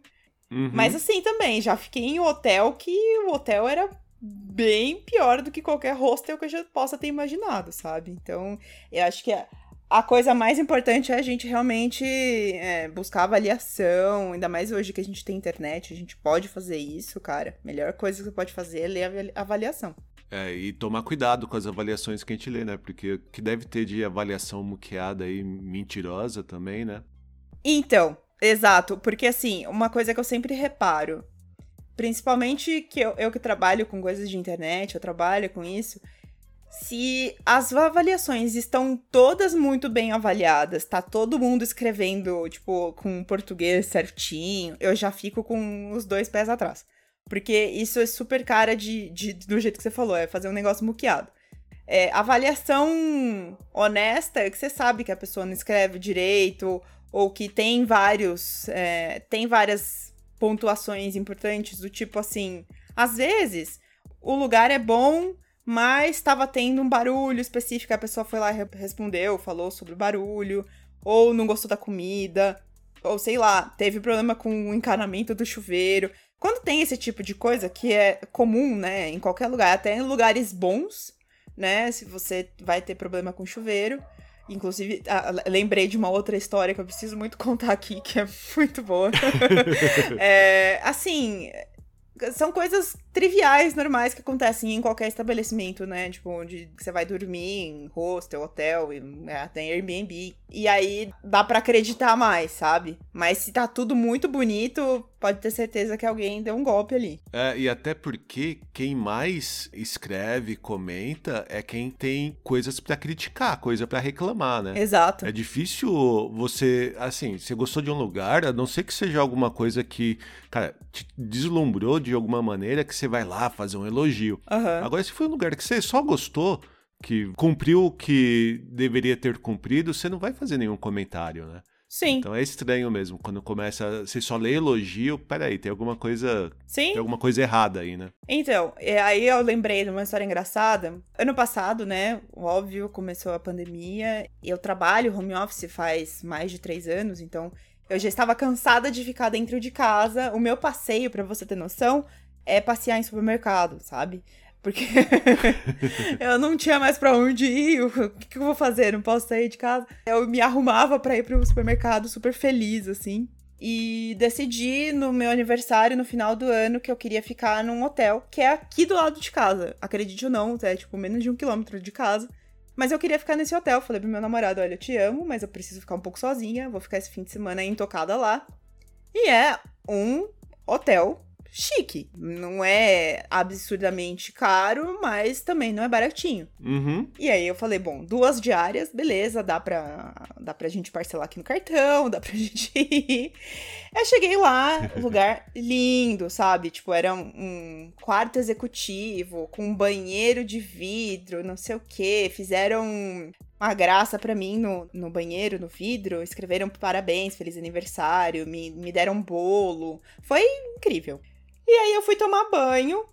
Uhum. Mas assim também, já fiquei em hotel que o hotel era bem pior do que qualquer hostel que eu já possa ter imaginado, sabe? Então, eu acho que a coisa mais importante é a gente realmente é, buscar avaliação, ainda mais hoje que a gente tem internet, a gente pode fazer isso, cara. Melhor coisa que você pode fazer é ler a avaliação. É, e tomar cuidado com as avaliações que a gente lê, né? Porque que deve ter de avaliação muqueada aí, mentirosa também, né? Então, exato. Porque, assim, uma coisa que eu sempre reparo, Principalmente que eu, eu que trabalho com coisas de internet, eu trabalho com isso. Se as avaliações estão todas muito bem avaliadas, tá todo mundo escrevendo, tipo, com português certinho, eu já fico com os dois pés atrás. Porque isso é super cara de, de do jeito que você falou, é fazer um negócio muqueado. É, avaliação honesta é que você sabe que a pessoa não escreve direito, ou que tem vários. É, tem várias pontuações importantes, do tipo assim, às vezes o lugar é bom, mas estava tendo um barulho específico, a pessoa foi lá e respondeu, falou sobre o barulho, ou não gostou da comida, ou sei lá, teve problema com o encanamento do chuveiro. Quando tem esse tipo de coisa que é comum, né, em qualquer lugar, até em lugares bons, né, se você vai ter problema com chuveiro, Inclusive, ah, lembrei de uma outra história que eu preciso muito contar aqui, que é muito boa. é, assim, são coisas triviais, normais, que acontecem em qualquer estabelecimento, né? Tipo, onde você vai dormir em hostel, hotel, né? tem Airbnb. E aí dá para acreditar mais, sabe? Mas se tá tudo muito bonito, pode ter certeza que alguém deu um golpe ali. É, e até porque quem mais escreve, comenta, é quem tem coisas para criticar, coisa para reclamar, né? Exato. É difícil você, assim, você gostou de um lugar, a não ser que seja alguma coisa que, cara, te deslumbrou de alguma maneira que você vai lá fazer um elogio. Uhum. Agora, se foi um lugar que você só gostou, que cumpriu o que deveria ter cumprido, você não vai fazer nenhum comentário, né? Sim. Então é estranho mesmo quando começa, você só lê elogio, peraí, tem alguma coisa, Sim. tem alguma coisa errada aí, né? Então, aí eu lembrei de uma história engraçada. Ano passado, né, óbvio, começou a pandemia, eu trabalho home office faz mais de três anos, então eu já estava cansada de ficar dentro de casa. O meu passeio, para você ter noção, é passear em supermercado, sabe? Porque eu não tinha mais para onde ir, o que, eu vou fazer? Não posso sair de casa. Eu me arrumava para ir pro supermercado super feliz, assim. E decidi no meu aniversário, no final do ano, que eu queria ficar num hotel que é aqui do lado de casa. Acredite ou não, é tipo menos de um quilômetro de casa. Mas eu queria ficar nesse hotel. Falei pro meu namorado: olha, eu te amo, mas eu preciso ficar um pouco sozinha. Vou ficar esse fim de semana intocada lá. E é um hotel chique. Não é absurdamente caro, mas também não é baratinho. Uhum. E aí eu falei, bom, duas diárias, beleza, dá pra, dá pra gente parcelar aqui no cartão, dá pra gente ir. Eu cheguei lá, lugar lindo, sabe? Tipo, era um, quarto executivo, com um banheiro de vidro, não sei o quê. Fizeram uma graça para mim no, no banheiro, no vidro. Escreveram parabéns, feliz aniversário, me, me deram um bolo. Foi incrível. E aí eu fui tomar banho,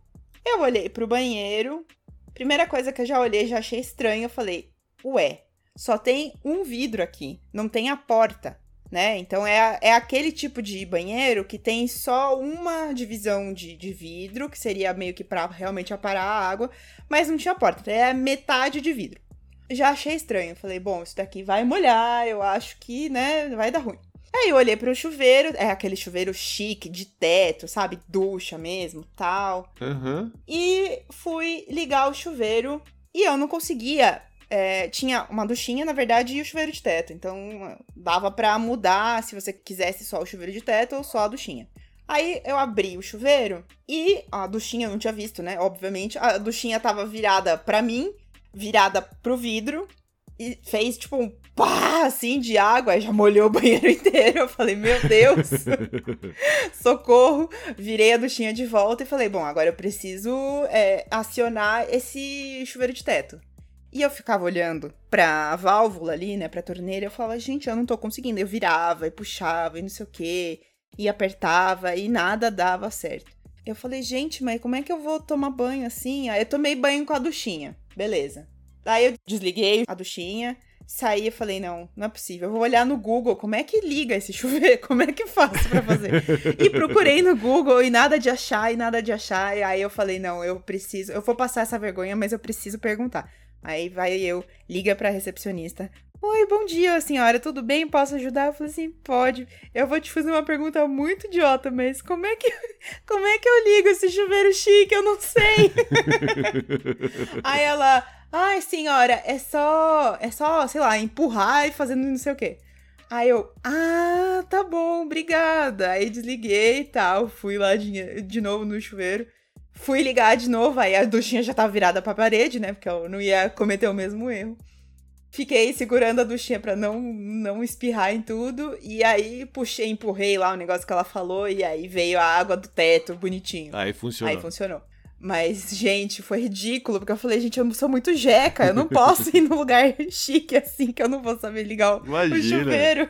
eu olhei pro banheiro. Primeira coisa que eu já olhei, já achei estranho, eu falei, ué, só tem um vidro aqui, não tem a porta, né? Então é, é aquele tipo de banheiro que tem só uma divisão de, de vidro, que seria meio que pra realmente aparar a água, mas não tinha porta, é metade de vidro. Já achei estranho, falei, bom, isso daqui vai molhar, eu acho que, né, vai dar ruim. Aí eu olhei pro chuveiro, é aquele chuveiro chique, de teto, sabe? Ducha mesmo, tal. Uhum. E fui ligar o chuveiro e eu não conseguia. É, tinha uma duchinha, na verdade, e o chuveiro de teto. Então dava pra mudar se você quisesse só o chuveiro de teto ou só a duchinha. Aí eu abri o chuveiro e a duchinha eu não tinha visto, né? Obviamente, a duchinha tava virada pra mim, virada pro vidro e fez tipo um pá, assim, de água, aí já molhou o banheiro inteiro. Eu falei, meu Deus, socorro. Virei a duchinha de volta e falei, bom, agora eu preciso é, acionar esse chuveiro de teto. E eu ficava olhando pra válvula ali, né, pra torneira, eu falava, gente, eu não tô conseguindo. Eu virava e puxava e não sei o quê, e apertava e nada dava certo. Eu falei, gente, mas como é que eu vou tomar banho assim? Aí eu tomei banho com a duchinha, beleza. Aí eu desliguei a duchinha, saí e falei, não, não é possível. Eu vou olhar no Google como é que liga esse chuveiro, como é que faço para fazer. e procurei no Google e nada de achar, e nada de achar. E aí eu falei, não, eu preciso, eu vou passar essa vergonha, mas eu preciso perguntar. Aí vai eu, liga pra recepcionista. Oi, bom dia, senhora, tudo bem? Posso ajudar? Eu falei assim, pode. Eu vou te fazer uma pergunta muito idiota, mas como é que, como é que eu ligo esse chuveiro chique? Eu não sei. Aí ela, Ai, senhora, é só. É só, sei lá, empurrar e fazendo não sei o quê. Aí eu, ah, tá bom, obrigada. Aí desliguei e tal, fui lá de, de novo no chuveiro. Fui ligar de novo, aí a duchinha já tava virada pra parede, né? Porque eu não ia cometer o mesmo erro. Fiquei segurando a duchinha pra não, não espirrar em tudo. E aí puxei, empurrei lá o negócio que ela falou. E aí veio a água do teto, bonitinho. Aí funcionou. Aí funcionou. Mas, gente, foi ridículo, porque eu falei, gente, eu sou muito jeca, eu não posso ir num lugar chique assim, que eu não vou saber ligar o, o chuveiro.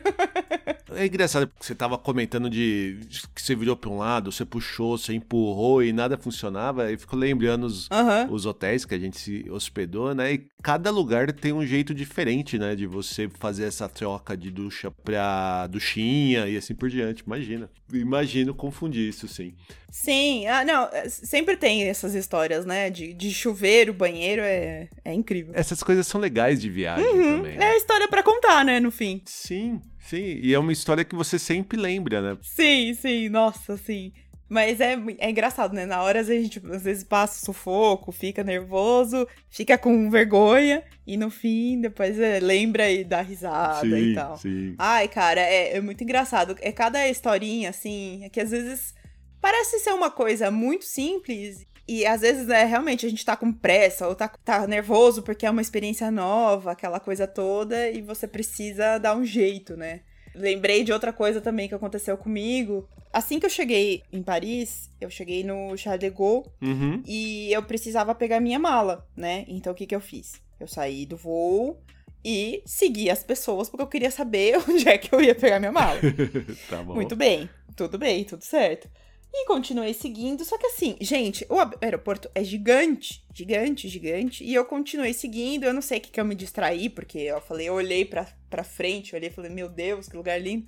É engraçado, porque você tava comentando de que você virou pra um lado, você puxou, você empurrou e nada funcionava, e ficou lembrando os, uhum. os hotéis que a gente se hospedou, né? E cada lugar tem um jeito diferente, né? De você fazer essa troca de ducha pra duchinha e assim por diante, imagina. Imagino confundir isso, sim. Sim, ah, não, é, sempre tem essas histórias, né? De, de chuveiro, banheiro, é, é incrível. Essas coisas são legais de viagem uhum, também. Né? É a história para contar, né, no fim. Sim, sim. E é uma história que você sempre lembra, né? Sim, sim, nossa, sim. Mas é, é engraçado, né? Na hora a gente às vezes passa sufoco, fica nervoso, fica com vergonha, e no fim, depois é, lembra e dá risada sim, e tal. Sim. Ai, cara, é, é muito engraçado. É cada historinha, assim, é que às vezes parece ser uma coisa muito simples. E às vezes, é, realmente, a gente tá com pressa ou tá, tá nervoso porque é uma experiência nova, aquela coisa toda, e você precisa dar um jeito, né? Lembrei de outra coisa também que aconteceu comigo. Assim que eu cheguei em Paris, eu cheguei no Charles de Gaulle uhum. e eu precisava pegar minha mala, né? Então o que, que eu fiz? Eu saí do voo e segui as pessoas porque eu queria saber onde é que eu ia pegar minha mala. tá bom. Muito bem, tudo bem, tudo certo. E continuei seguindo, só que assim, gente, o aeroporto é gigante, gigante, gigante, e eu continuei seguindo, eu não sei o que que eu me distraí, porque eu falei, eu olhei pra, pra frente, olhei e falei, meu Deus, que lugar lindo.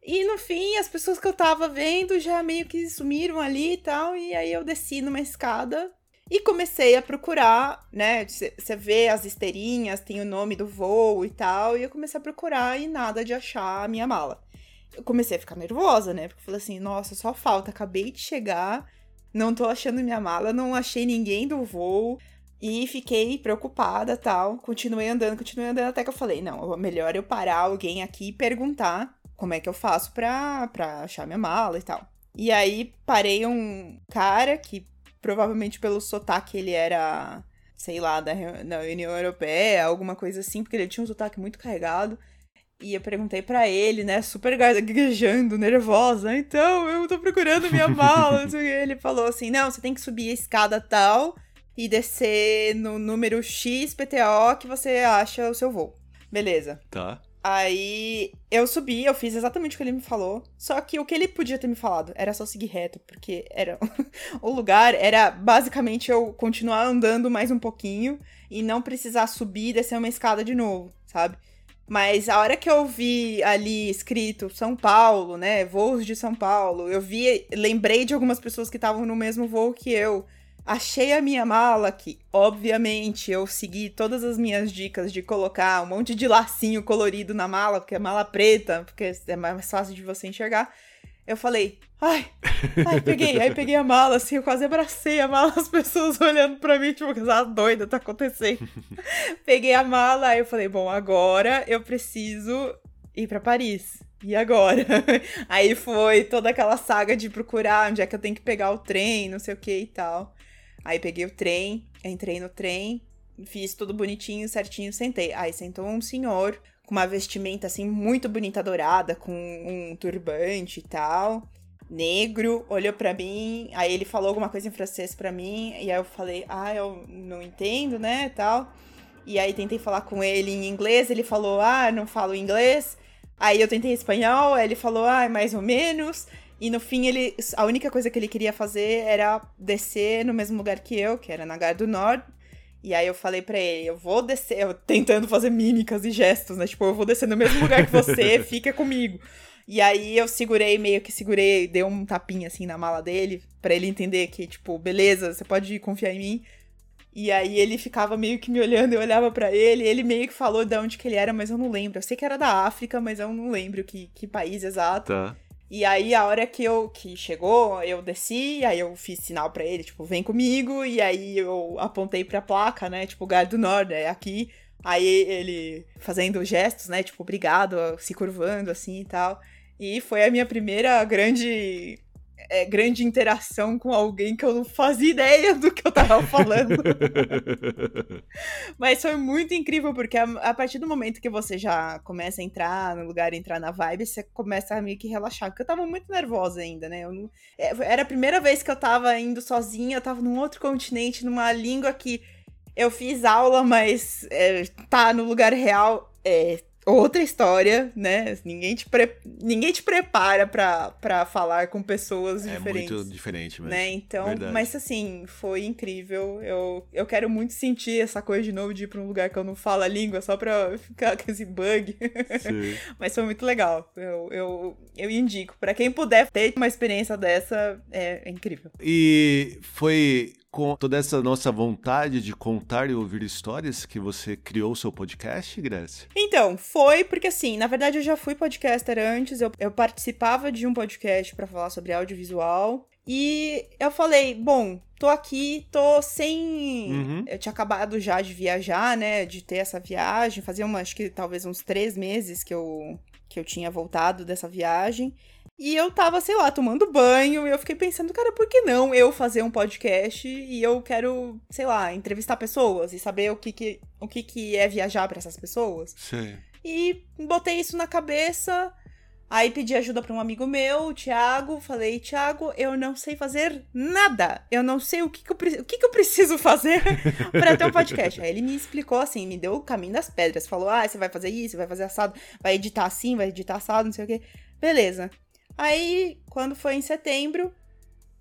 E no fim, as pessoas que eu tava vendo já meio que sumiram ali e tal, e aí eu desci numa escada e comecei a procurar, né? Você vê as esteirinhas, tem o nome do voo e tal, e eu comecei a procurar e nada de achar a minha mala eu comecei a ficar nervosa, né? Porque eu falei assim, nossa, só falta, acabei de chegar, não tô achando minha mala, não achei ninguém do voo. E fiquei preocupada tal. Continuei andando, continuei andando, até que eu falei, não, melhor eu parar alguém aqui e perguntar como é que eu faço pra, pra achar minha mala e tal. E aí parei um cara que provavelmente pelo sotaque ele era, sei lá, da, da União Europeia, alguma coisa assim, porque ele tinha um sotaque muito carregado. E eu perguntei para ele, né, super gaguejando, nervosa. Então, eu tô procurando minha mala. ele falou assim: não, você tem que subir a escada tal e descer no número X PTO que você acha o seu voo. Beleza. Tá. Aí eu subi, eu fiz exatamente o que ele me falou. Só que o que ele podia ter me falado era só seguir reto, porque era o lugar era basicamente eu continuar andando mais um pouquinho e não precisar subir e descer uma escada de novo, sabe? Mas a hora que eu vi ali escrito São Paulo, né, voos de São Paulo, eu vi, lembrei de algumas pessoas que estavam no mesmo voo que eu. Achei a minha mala que, obviamente, eu segui todas as minhas dicas de colocar um monte de lacinho colorido na mala, porque é mala preta, porque é mais fácil de você enxergar. Eu falei, ai, ai, peguei. Aí peguei a mala, assim, eu quase abracei a mala, as pessoas olhando pra mim, tipo, essa doida tá acontecendo. peguei a mala, aí eu falei, bom, agora eu preciso ir para Paris. E agora? aí foi toda aquela saga de procurar onde é que eu tenho que pegar o trem, não sei o que e tal. Aí peguei o trem, entrei no trem, fiz tudo bonitinho, certinho, sentei. Aí sentou um senhor com uma vestimenta assim muito bonita dourada, com um turbante e tal, negro, olhou para mim, aí ele falou alguma coisa em francês para mim, e aí eu falei: "Ah, eu não entendo, né?", tal. E aí tentei falar com ele em inglês, ele falou: "Ah, não falo inglês". Aí eu tentei espanhol, ele falou: "Ah, mais ou menos". E no fim, ele. A única coisa que ele queria fazer era descer no mesmo lugar que eu, que era na Gare do Norte. E aí eu falei para ele, eu vou descer, eu tentando fazer mímicas e gestos, né? Tipo, eu vou descer no mesmo lugar que você, fica comigo. E aí eu segurei, meio que segurei, dei um tapinha assim na mala dele, para ele entender que, tipo, beleza, você pode confiar em mim. E aí ele ficava meio que me olhando, eu olhava para ele, ele meio que falou de onde que ele era, mas eu não lembro. Eu sei que era da África, mas eu não lembro que, que país exato. Tá. E aí, a hora que eu que chegou, eu desci, aí eu fiz sinal para ele, tipo, vem comigo, e aí eu apontei pra placa, né, tipo, Gar do Norte, é aqui. Aí ele fazendo gestos, né, tipo, obrigado, se curvando assim e tal. E foi a minha primeira grande é, grande interação com alguém que eu não fazia ideia do que eu tava falando. Mas foi muito incrível, porque a, a, partir do momento que você já começa a entrar no lugar, entrar na vibe, você começa a meio que relaxar. Porque eu tava muito nervosa ainda, né? Não, é, era a primeira vez que eu tava indo sozinha, eu tava num outro continente, numa língua que eu fiz aula, mas é, tá no lugar real. É, outra história, né? Ninguém te, pre... Ninguém te prepara para falar com pessoas é diferentes. É muito diferente mesmo. Né? Então, Verdade. mas assim, foi incrível. Eu, eu quero muito sentir essa coisa de novo de ir pra um lugar que eu não falo a língua só pra ficar com esse bug. Mas foi muito legal. Eu, eu, eu indico. para quem puder ter uma experiência dessa, é, é incrível. E foi com toda essa nossa vontade de contar e ouvir histórias que você criou o seu podcast, Grécia? Então, foi porque assim, na verdade eu já fui podcaster antes, eu, eu participava de um podcast para falar sobre audiovisual. E eu falei, bom, tô aqui, tô sem. Uhum. Eu tinha acabado já de viajar, né? De ter essa viagem. Fazia uma, acho que talvez uns três meses que eu, que eu tinha voltado dessa viagem. E eu tava, sei lá, tomando banho, e eu fiquei pensando, cara, por que não eu fazer um podcast e eu quero, sei lá, entrevistar pessoas e saber o que que, o que, que é viajar para essas pessoas? Sim. E botei isso na cabeça. Aí pedi ajuda para um amigo meu, o Thiago. Falei, Thiago, eu não sei fazer nada. Eu não sei o que, que, eu, o que, que eu preciso fazer para ter um podcast. Aí ele me explicou assim, me deu o caminho das pedras. Falou, ah, você vai fazer isso, vai fazer assado, vai editar assim, vai editar assado, não sei o quê. Beleza. Aí, quando foi em setembro,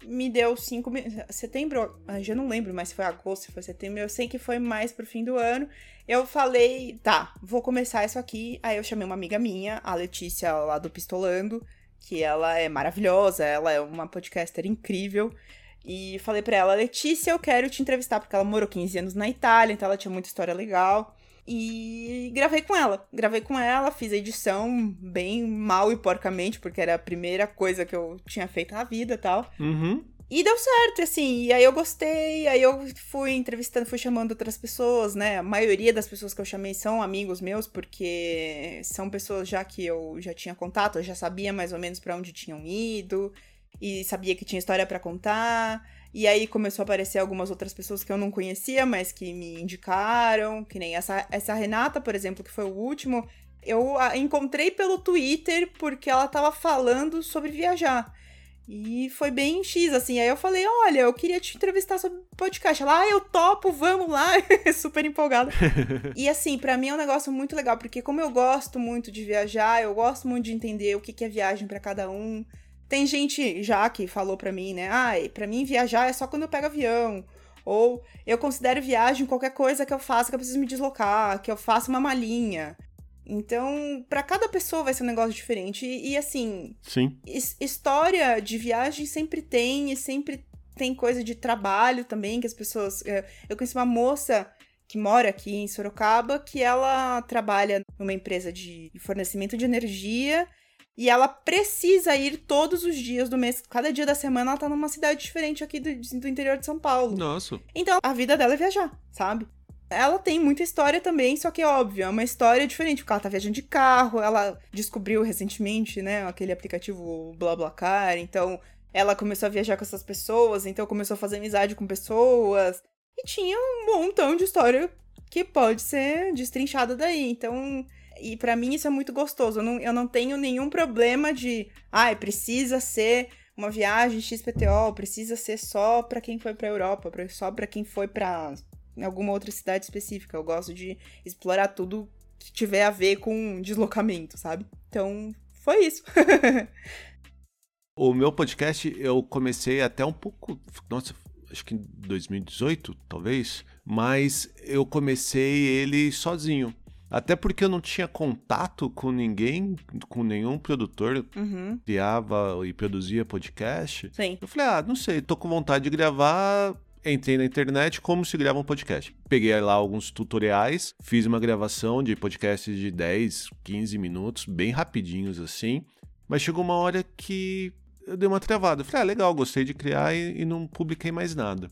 me deu cinco setembro, já não lembro mais se foi agosto, se foi setembro, eu sei que foi mais pro fim do ano. Eu falei, tá, vou começar isso aqui. Aí eu chamei uma amiga minha, a Letícia lá do Pistolando, que ela é maravilhosa, ela é uma podcaster incrível. E falei para ela, Letícia, eu quero te entrevistar porque ela morou 15 anos na Itália, então ela tinha muita história legal. E gravei com ela. Gravei com ela, fiz a edição bem mal e porcamente, porque era a primeira coisa que eu tinha feito na vida e tal. Uhum. E deu certo, assim, e aí eu gostei, aí eu fui entrevistando, fui chamando outras pessoas, né? A maioria das pessoas que eu chamei são amigos meus, porque são pessoas já que eu já tinha contato, eu já sabia mais ou menos para onde tinham ido. e sabia que tinha história para contar. E aí começou a aparecer algumas outras pessoas que eu não conhecia, mas que me indicaram, que nem essa, essa Renata, por exemplo, que foi o último. Eu a encontrei pelo Twitter porque ela tava falando sobre viajar. E foi bem X, assim. Aí eu falei: Olha, eu queria te entrevistar sobre podcast. Ela, ah, eu topo, vamos lá. Super empolgada. e assim, para mim é um negócio muito legal, porque como eu gosto muito de viajar, eu gosto muito de entender o que, que é viagem para cada um. Tem gente já que falou pra mim, né? Ai, ah, pra mim viajar é só quando eu pego avião. Ou eu considero viagem qualquer coisa que eu faça que eu preciso me deslocar, que eu faça uma malinha. Então, para cada pessoa vai ser um negócio diferente. E, e assim, Sim. história de viagem sempre tem, e sempre tem coisa de trabalho também, que as pessoas. Eh, eu conheci uma moça que mora aqui em Sorocaba, que ela trabalha numa empresa de fornecimento de energia e ela precisa ir todos os dias do mês. Cada dia da semana ela tá numa cidade diferente aqui do, do interior de São Paulo. Nossa. Então a vida dela é viajar, sabe? Ela tem muita história também, só que é óbvio, é uma história diferente, porque ela tá viajando de carro, ela descobriu recentemente, né, aquele aplicativo BlaBlaCar, então ela começou a viajar com essas pessoas, então começou a fazer amizade com pessoas, e tinha um montão de história que pode ser destrinchada daí, então e para mim isso é muito gostoso. Eu não, eu não tenho nenhum problema de, ai, ah, precisa ser uma viagem XPTO, precisa ser só para quem foi para Europa, só para quem foi para alguma outra cidade específica. Eu gosto de explorar tudo que tiver a ver com deslocamento, sabe? Então, foi isso. o meu podcast eu comecei até um pouco, nossa, acho que em 2018, talvez, mas eu comecei ele sozinho. Até porque eu não tinha contato com ninguém, com nenhum produtor uhum. criava e produzia podcast. Sim. Eu falei, ah, não sei, tô com vontade de gravar. Entrei na internet como se grava um podcast. Peguei lá alguns tutoriais, fiz uma gravação de podcast de 10, 15 minutos, bem rapidinhos assim. Mas chegou uma hora que eu dei uma travada. Eu falei, ah, legal, gostei de criar e, e não publiquei mais nada.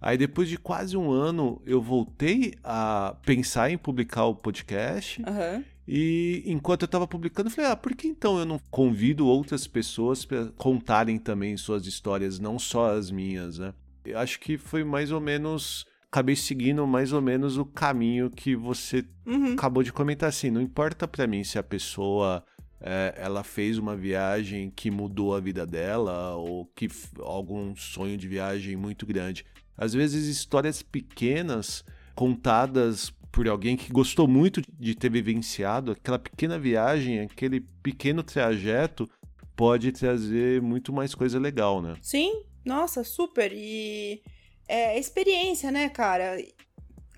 Aí depois de quase um ano, eu voltei a pensar em publicar o podcast. Uhum. E enquanto eu estava publicando, eu falei: ah, por que então eu não convido outras pessoas para contarem também suas histórias, não só as minhas, né? Eu acho que foi mais ou menos. Acabei seguindo mais ou menos o caminho que você uhum. acabou de comentar. Assim, não importa para mim se a pessoa é, ela fez uma viagem que mudou a vida dela ou que algum sonho de viagem muito grande. Às vezes, histórias pequenas contadas por alguém que gostou muito de ter vivenciado aquela pequena viagem, aquele pequeno trajeto, pode trazer muito mais coisa legal, né? Sim, nossa, super. E é experiência, né, cara?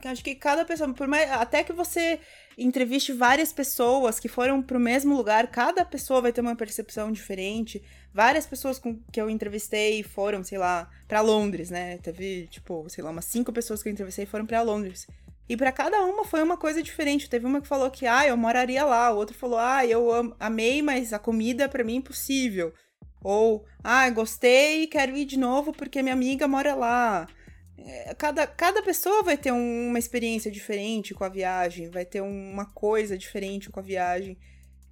Acho que cada pessoa, por mais, até que você entreviste várias pessoas que foram pro mesmo lugar, cada pessoa vai ter uma percepção diferente. Várias pessoas com, que eu entrevistei foram, sei lá, para Londres, né? Teve, tipo, sei lá, umas cinco pessoas que eu entrevistei foram para Londres. E para cada uma foi uma coisa diferente. Teve uma que falou que, ah, eu moraria lá. O outro falou, ah, eu amei, mas a comida para mim é impossível. Ou, ah, gostei, quero ir de novo porque minha amiga mora lá. É, cada, cada pessoa vai ter uma experiência diferente com a viagem, vai ter uma coisa diferente com a viagem.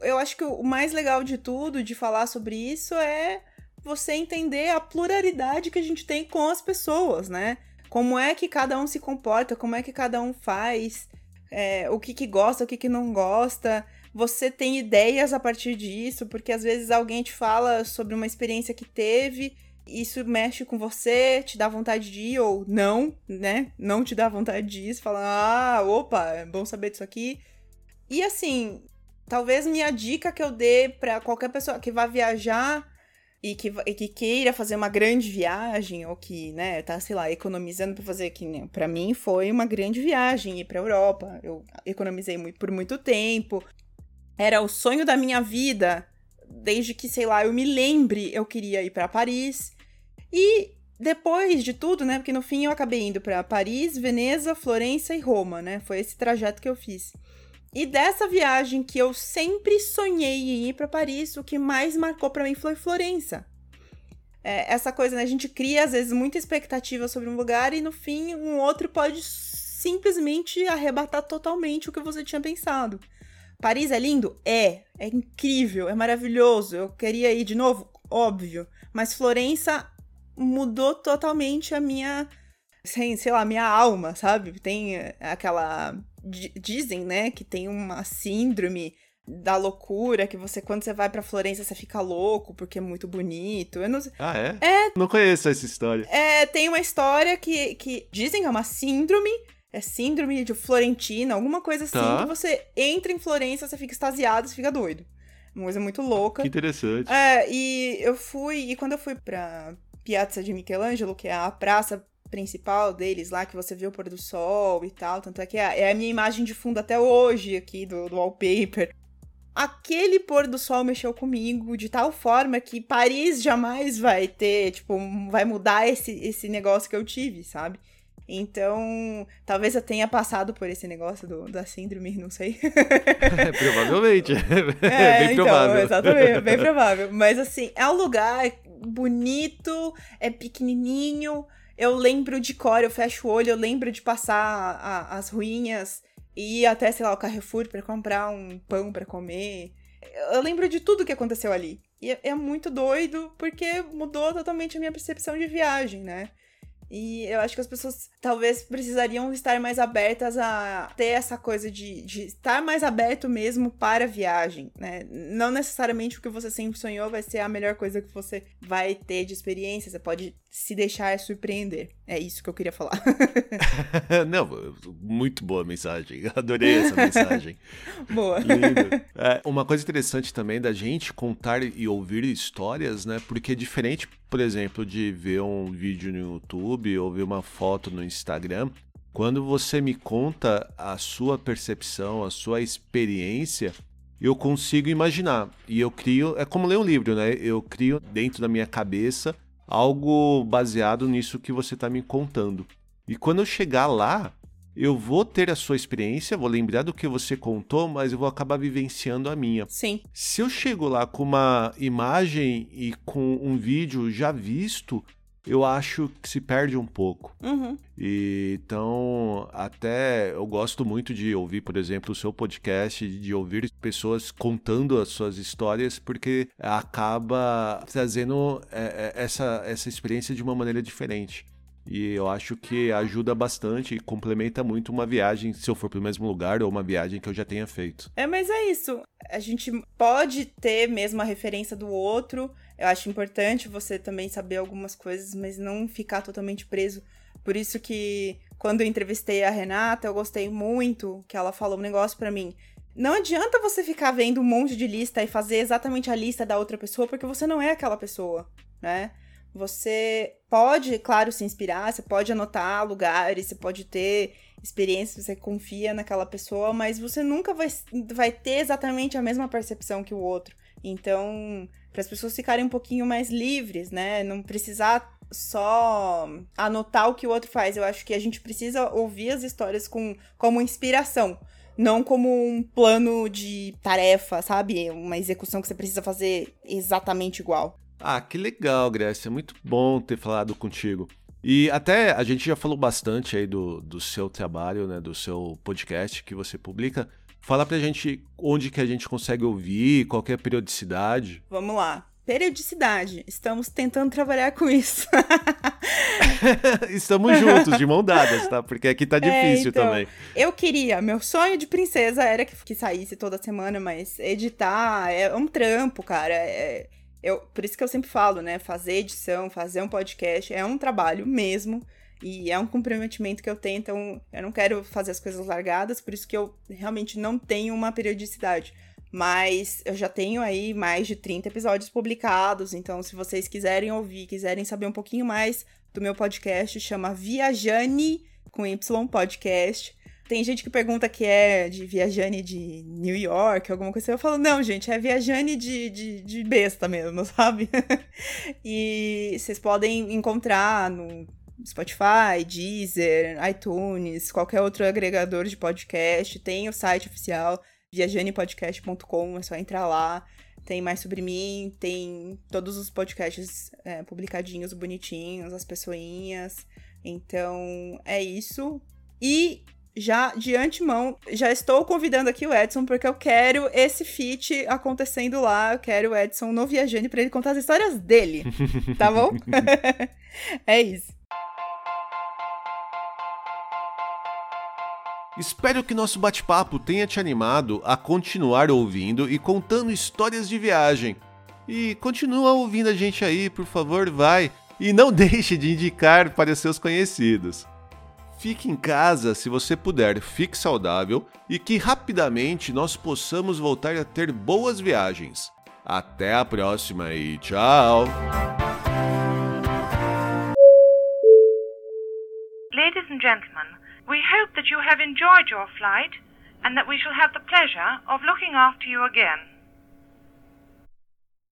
Eu acho que o mais legal de tudo, de falar sobre isso, é você entender a pluralidade que a gente tem com as pessoas, né? Como é que cada um se comporta, como é que cada um faz, é, o que, que gosta, o que, que não gosta. Você tem ideias a partir disso, porque às vezes alguém te fala sobre uma experiência que teve isso mexe com você, te dá vontade de ir ou não, né? Não te dá vontade de ir, você fala, ah, opa, é bom saber disso aqui. E assim, talvez minha dica que eu dê para qualquer pessoa que vá viajar e que, e que queira fazer uma grande viagem ou que, né, tá, sei lá, economizando para fazer que, né, para mim foi uma grande viagem ir para Europa. Eu economizei muito, por muito tempo. Era o sonho da minha vida desde que, sei lá, eu me lembre, eu queria ir para Paris. E depois de tudo, né? Porque no fim eu acabei indo para Paris, Veneza, Florença e Roma, né? Foi esse trajeto que eu fiz. E dessa viagem que eu sempre sonhei em ir para Paris, o que mais marcou para mim foi Florença. É, essa coisa, né? A gente cria às vezes muita expectativa sobre um lugar e no fim um outro pode simplesmente arrebatar totalmente o que você tinha pensado. Paris é lindo? É. É incrível, é maravilhoso. Eu queria ir de novo? Óbvio. Mas Florença mudou totalmente a minha, sei, sei lá, minha alma, sabe? Tem aquela dizem, né, que tem uma síndrome da loucura, que você, quando você vai pra Florença, você fica louco porque é muito bonito. Eu não Ah, é? É. Não conheço essa história. É, tem uma história que, que dizem que é uma síndrome. É síndrome de Florentina, alguma coisa assim, Tá. que você entra em Florença, você fica extasiado, você fica doido. Uma coisa muito louca. Que interessante. É, e eu fui, e quando eu fui pra Piazza de Michelangelo, que é a praça principal deles lá, que você vê o pôr do sol e tal, tanto é que é, é a minha imagem de fundo até hoje aqui do, do wallpaper. Aquele pôr do sol mexeu comigo de tal forma que Paris jamais vai ter, tipo, vai mudar esse, esse negócio que eu tive, sabe? Então, talvez eu tenha passado por esse negócio do, da síndrome, não sei. Provavelmente. É, bem então, provável. exatamente, bem provável. Mas assim, é um lugar bonito, é pequenininho. Eu lembro de cor, eu fecho o olho, eu lembro de passar a- as ruínas e ir até, sei lá, o Carrefour pra comprar um pão pra comer. Eu lembro de tudo que aconteceu ali. E é, é muito doido porque mudou totalmente a minha percepção de viagem, né? E eu acho que as pessoas talvez precisariam estar mais abertas a ter essa coisa de, de estar mais aberto mesmo para a viagem, né? Não necessariamente o que você sempre sonhou vai ser a melhor coisa que você vai ter de experiência, você pode se deixar surpreender. É isso que eu queria falar. Não, muito boa mensagem. Adorei essa mensagem. Boa. Lindo. É, uma coisa interessante também da gente contar e ouvir histórias, né? Porque é diferente, por exemplo, de ver um vídeo no YouTube ou ver uma foto no Instagram. Quando você me conta a sua percepção, a sua experiência, eu consigo imaginar. E eu crio. É como ler um livro, né? Eu crio dentro da minha cabeça algo baseado nisso que você está me contando. E quando eu chegar lá, eu vou ter a sua experiência, vou lembrar do que você contou, mas eu vou acabar vivenciando a minha. Sim. Se eu chego lá com uma imagem e com um vídeo já visto, eu acho que se perde um pouco. Uhum. E, então, até eu gosto muito de ouvir, por exemplo, o seu podcast, de ouvir pessoas contando as suas histórias, porque acaba trazendo é, é, essa, essa experiência de uma maneira diferente. E eu acho que ajuda bastante e complementa muito uma viagem, se eu for para o mesmo lugar, ou uma viagem que eu já tenha feito. É, mas é isso. A gente pode ter mesmo a referência do outro. Eu acho importante você também saber algumas coisas, mas não ficar totalmente preso. Por isso que quando eu entrevistei a Renata, eu gostei muito que ela falou um negócio pra mim. Não adianta você ficar vendo um monte de lista e fazer exatamente a lista da outra pessoa, porque você não é aquela pessoa, né? Você pode, claro, se inspirar, você pode anotar lugares, você pode ter experiências, você confia naquela pessoa, mas você nunca vai, vai ter exatamente a mesma percepção que o outro. Então, para as pessoas ficarem um pouquinho mais livres, né? Não precisar só anotar o que o outro faz. Eu acho que a gente precisa ouvir as histórias com, como inspiração. Não como um plano de tarefa, sabe? Uma execução que você precisa fazer exatamente igual. Ah, que legal, Grécia. Muito bom ter falado contigo. E até a gente já falou bastante aí do, do seu trabalho, né? Do seu podcast que você publica. Fala pra gente onde que a gente consegue ouvir, qual que é a periodicidade. Vamos lá. Periodicidade. Estamos tentando trabalhar com isso. Estamos juntos, de mão dadas, tá? Porque aqui tá difícil então. também. Eu queria, meu sonho de princesa era que, que saísse toda semana, mas editar é um trampo, cara. É, eu, por isso que eu sempre falo, né? Fazer edição, fazer um podcast é um trabalho mesmo. E é um comprometimento que eu tenho, então eu não quero fazer as coisas largadas, por isso que eu realmente não tenho uma periodicidade. Mas eu já tenho aí mais de 30 episódios publicados, então se vocês quiserem ouvir, quiserem saber um pouquinho mais do meu podcast, chama Viajane com Y Podcast. Tem gente que pergunta que é de Viajane de New York, alguma coisa assim. Eu falo, não, gente, é Viajane de, de, de besta mesmo, sabe? e vocês podem encontrar no Spotify, Deezer, iTunes, qualquer outro agregador de podcast. Tem o site oficial, viajanepodcast.com, é só entrar lá. Tem mais sobre mim, tem todos os podcasts é, publicadinhos, bonitinhos, as pessoinhas. Então, é isso. E já de antemão, já estou convidando aqui o Edson, porque eu quero esse feat acontecendo lá. Eu quero o Edson no Viajando para ele contar as histórias dele. tá bom? é isso. Espero que nosso bate-papo tenha te animado a continuar ouvindo e contando histórias de viagem. E continua ouvindo a gente aí, por favor, vai. E não deixe de indicar para seus conhecidos. Fique em casa se você puder, fique saudável e que rapidamente nós possamos voltar a ter boas viagens. Até a próxima e tchau! Ladies and gentlemen, we hope that you have enjoyed your flight and that we shall have the pleasure of looking after you again.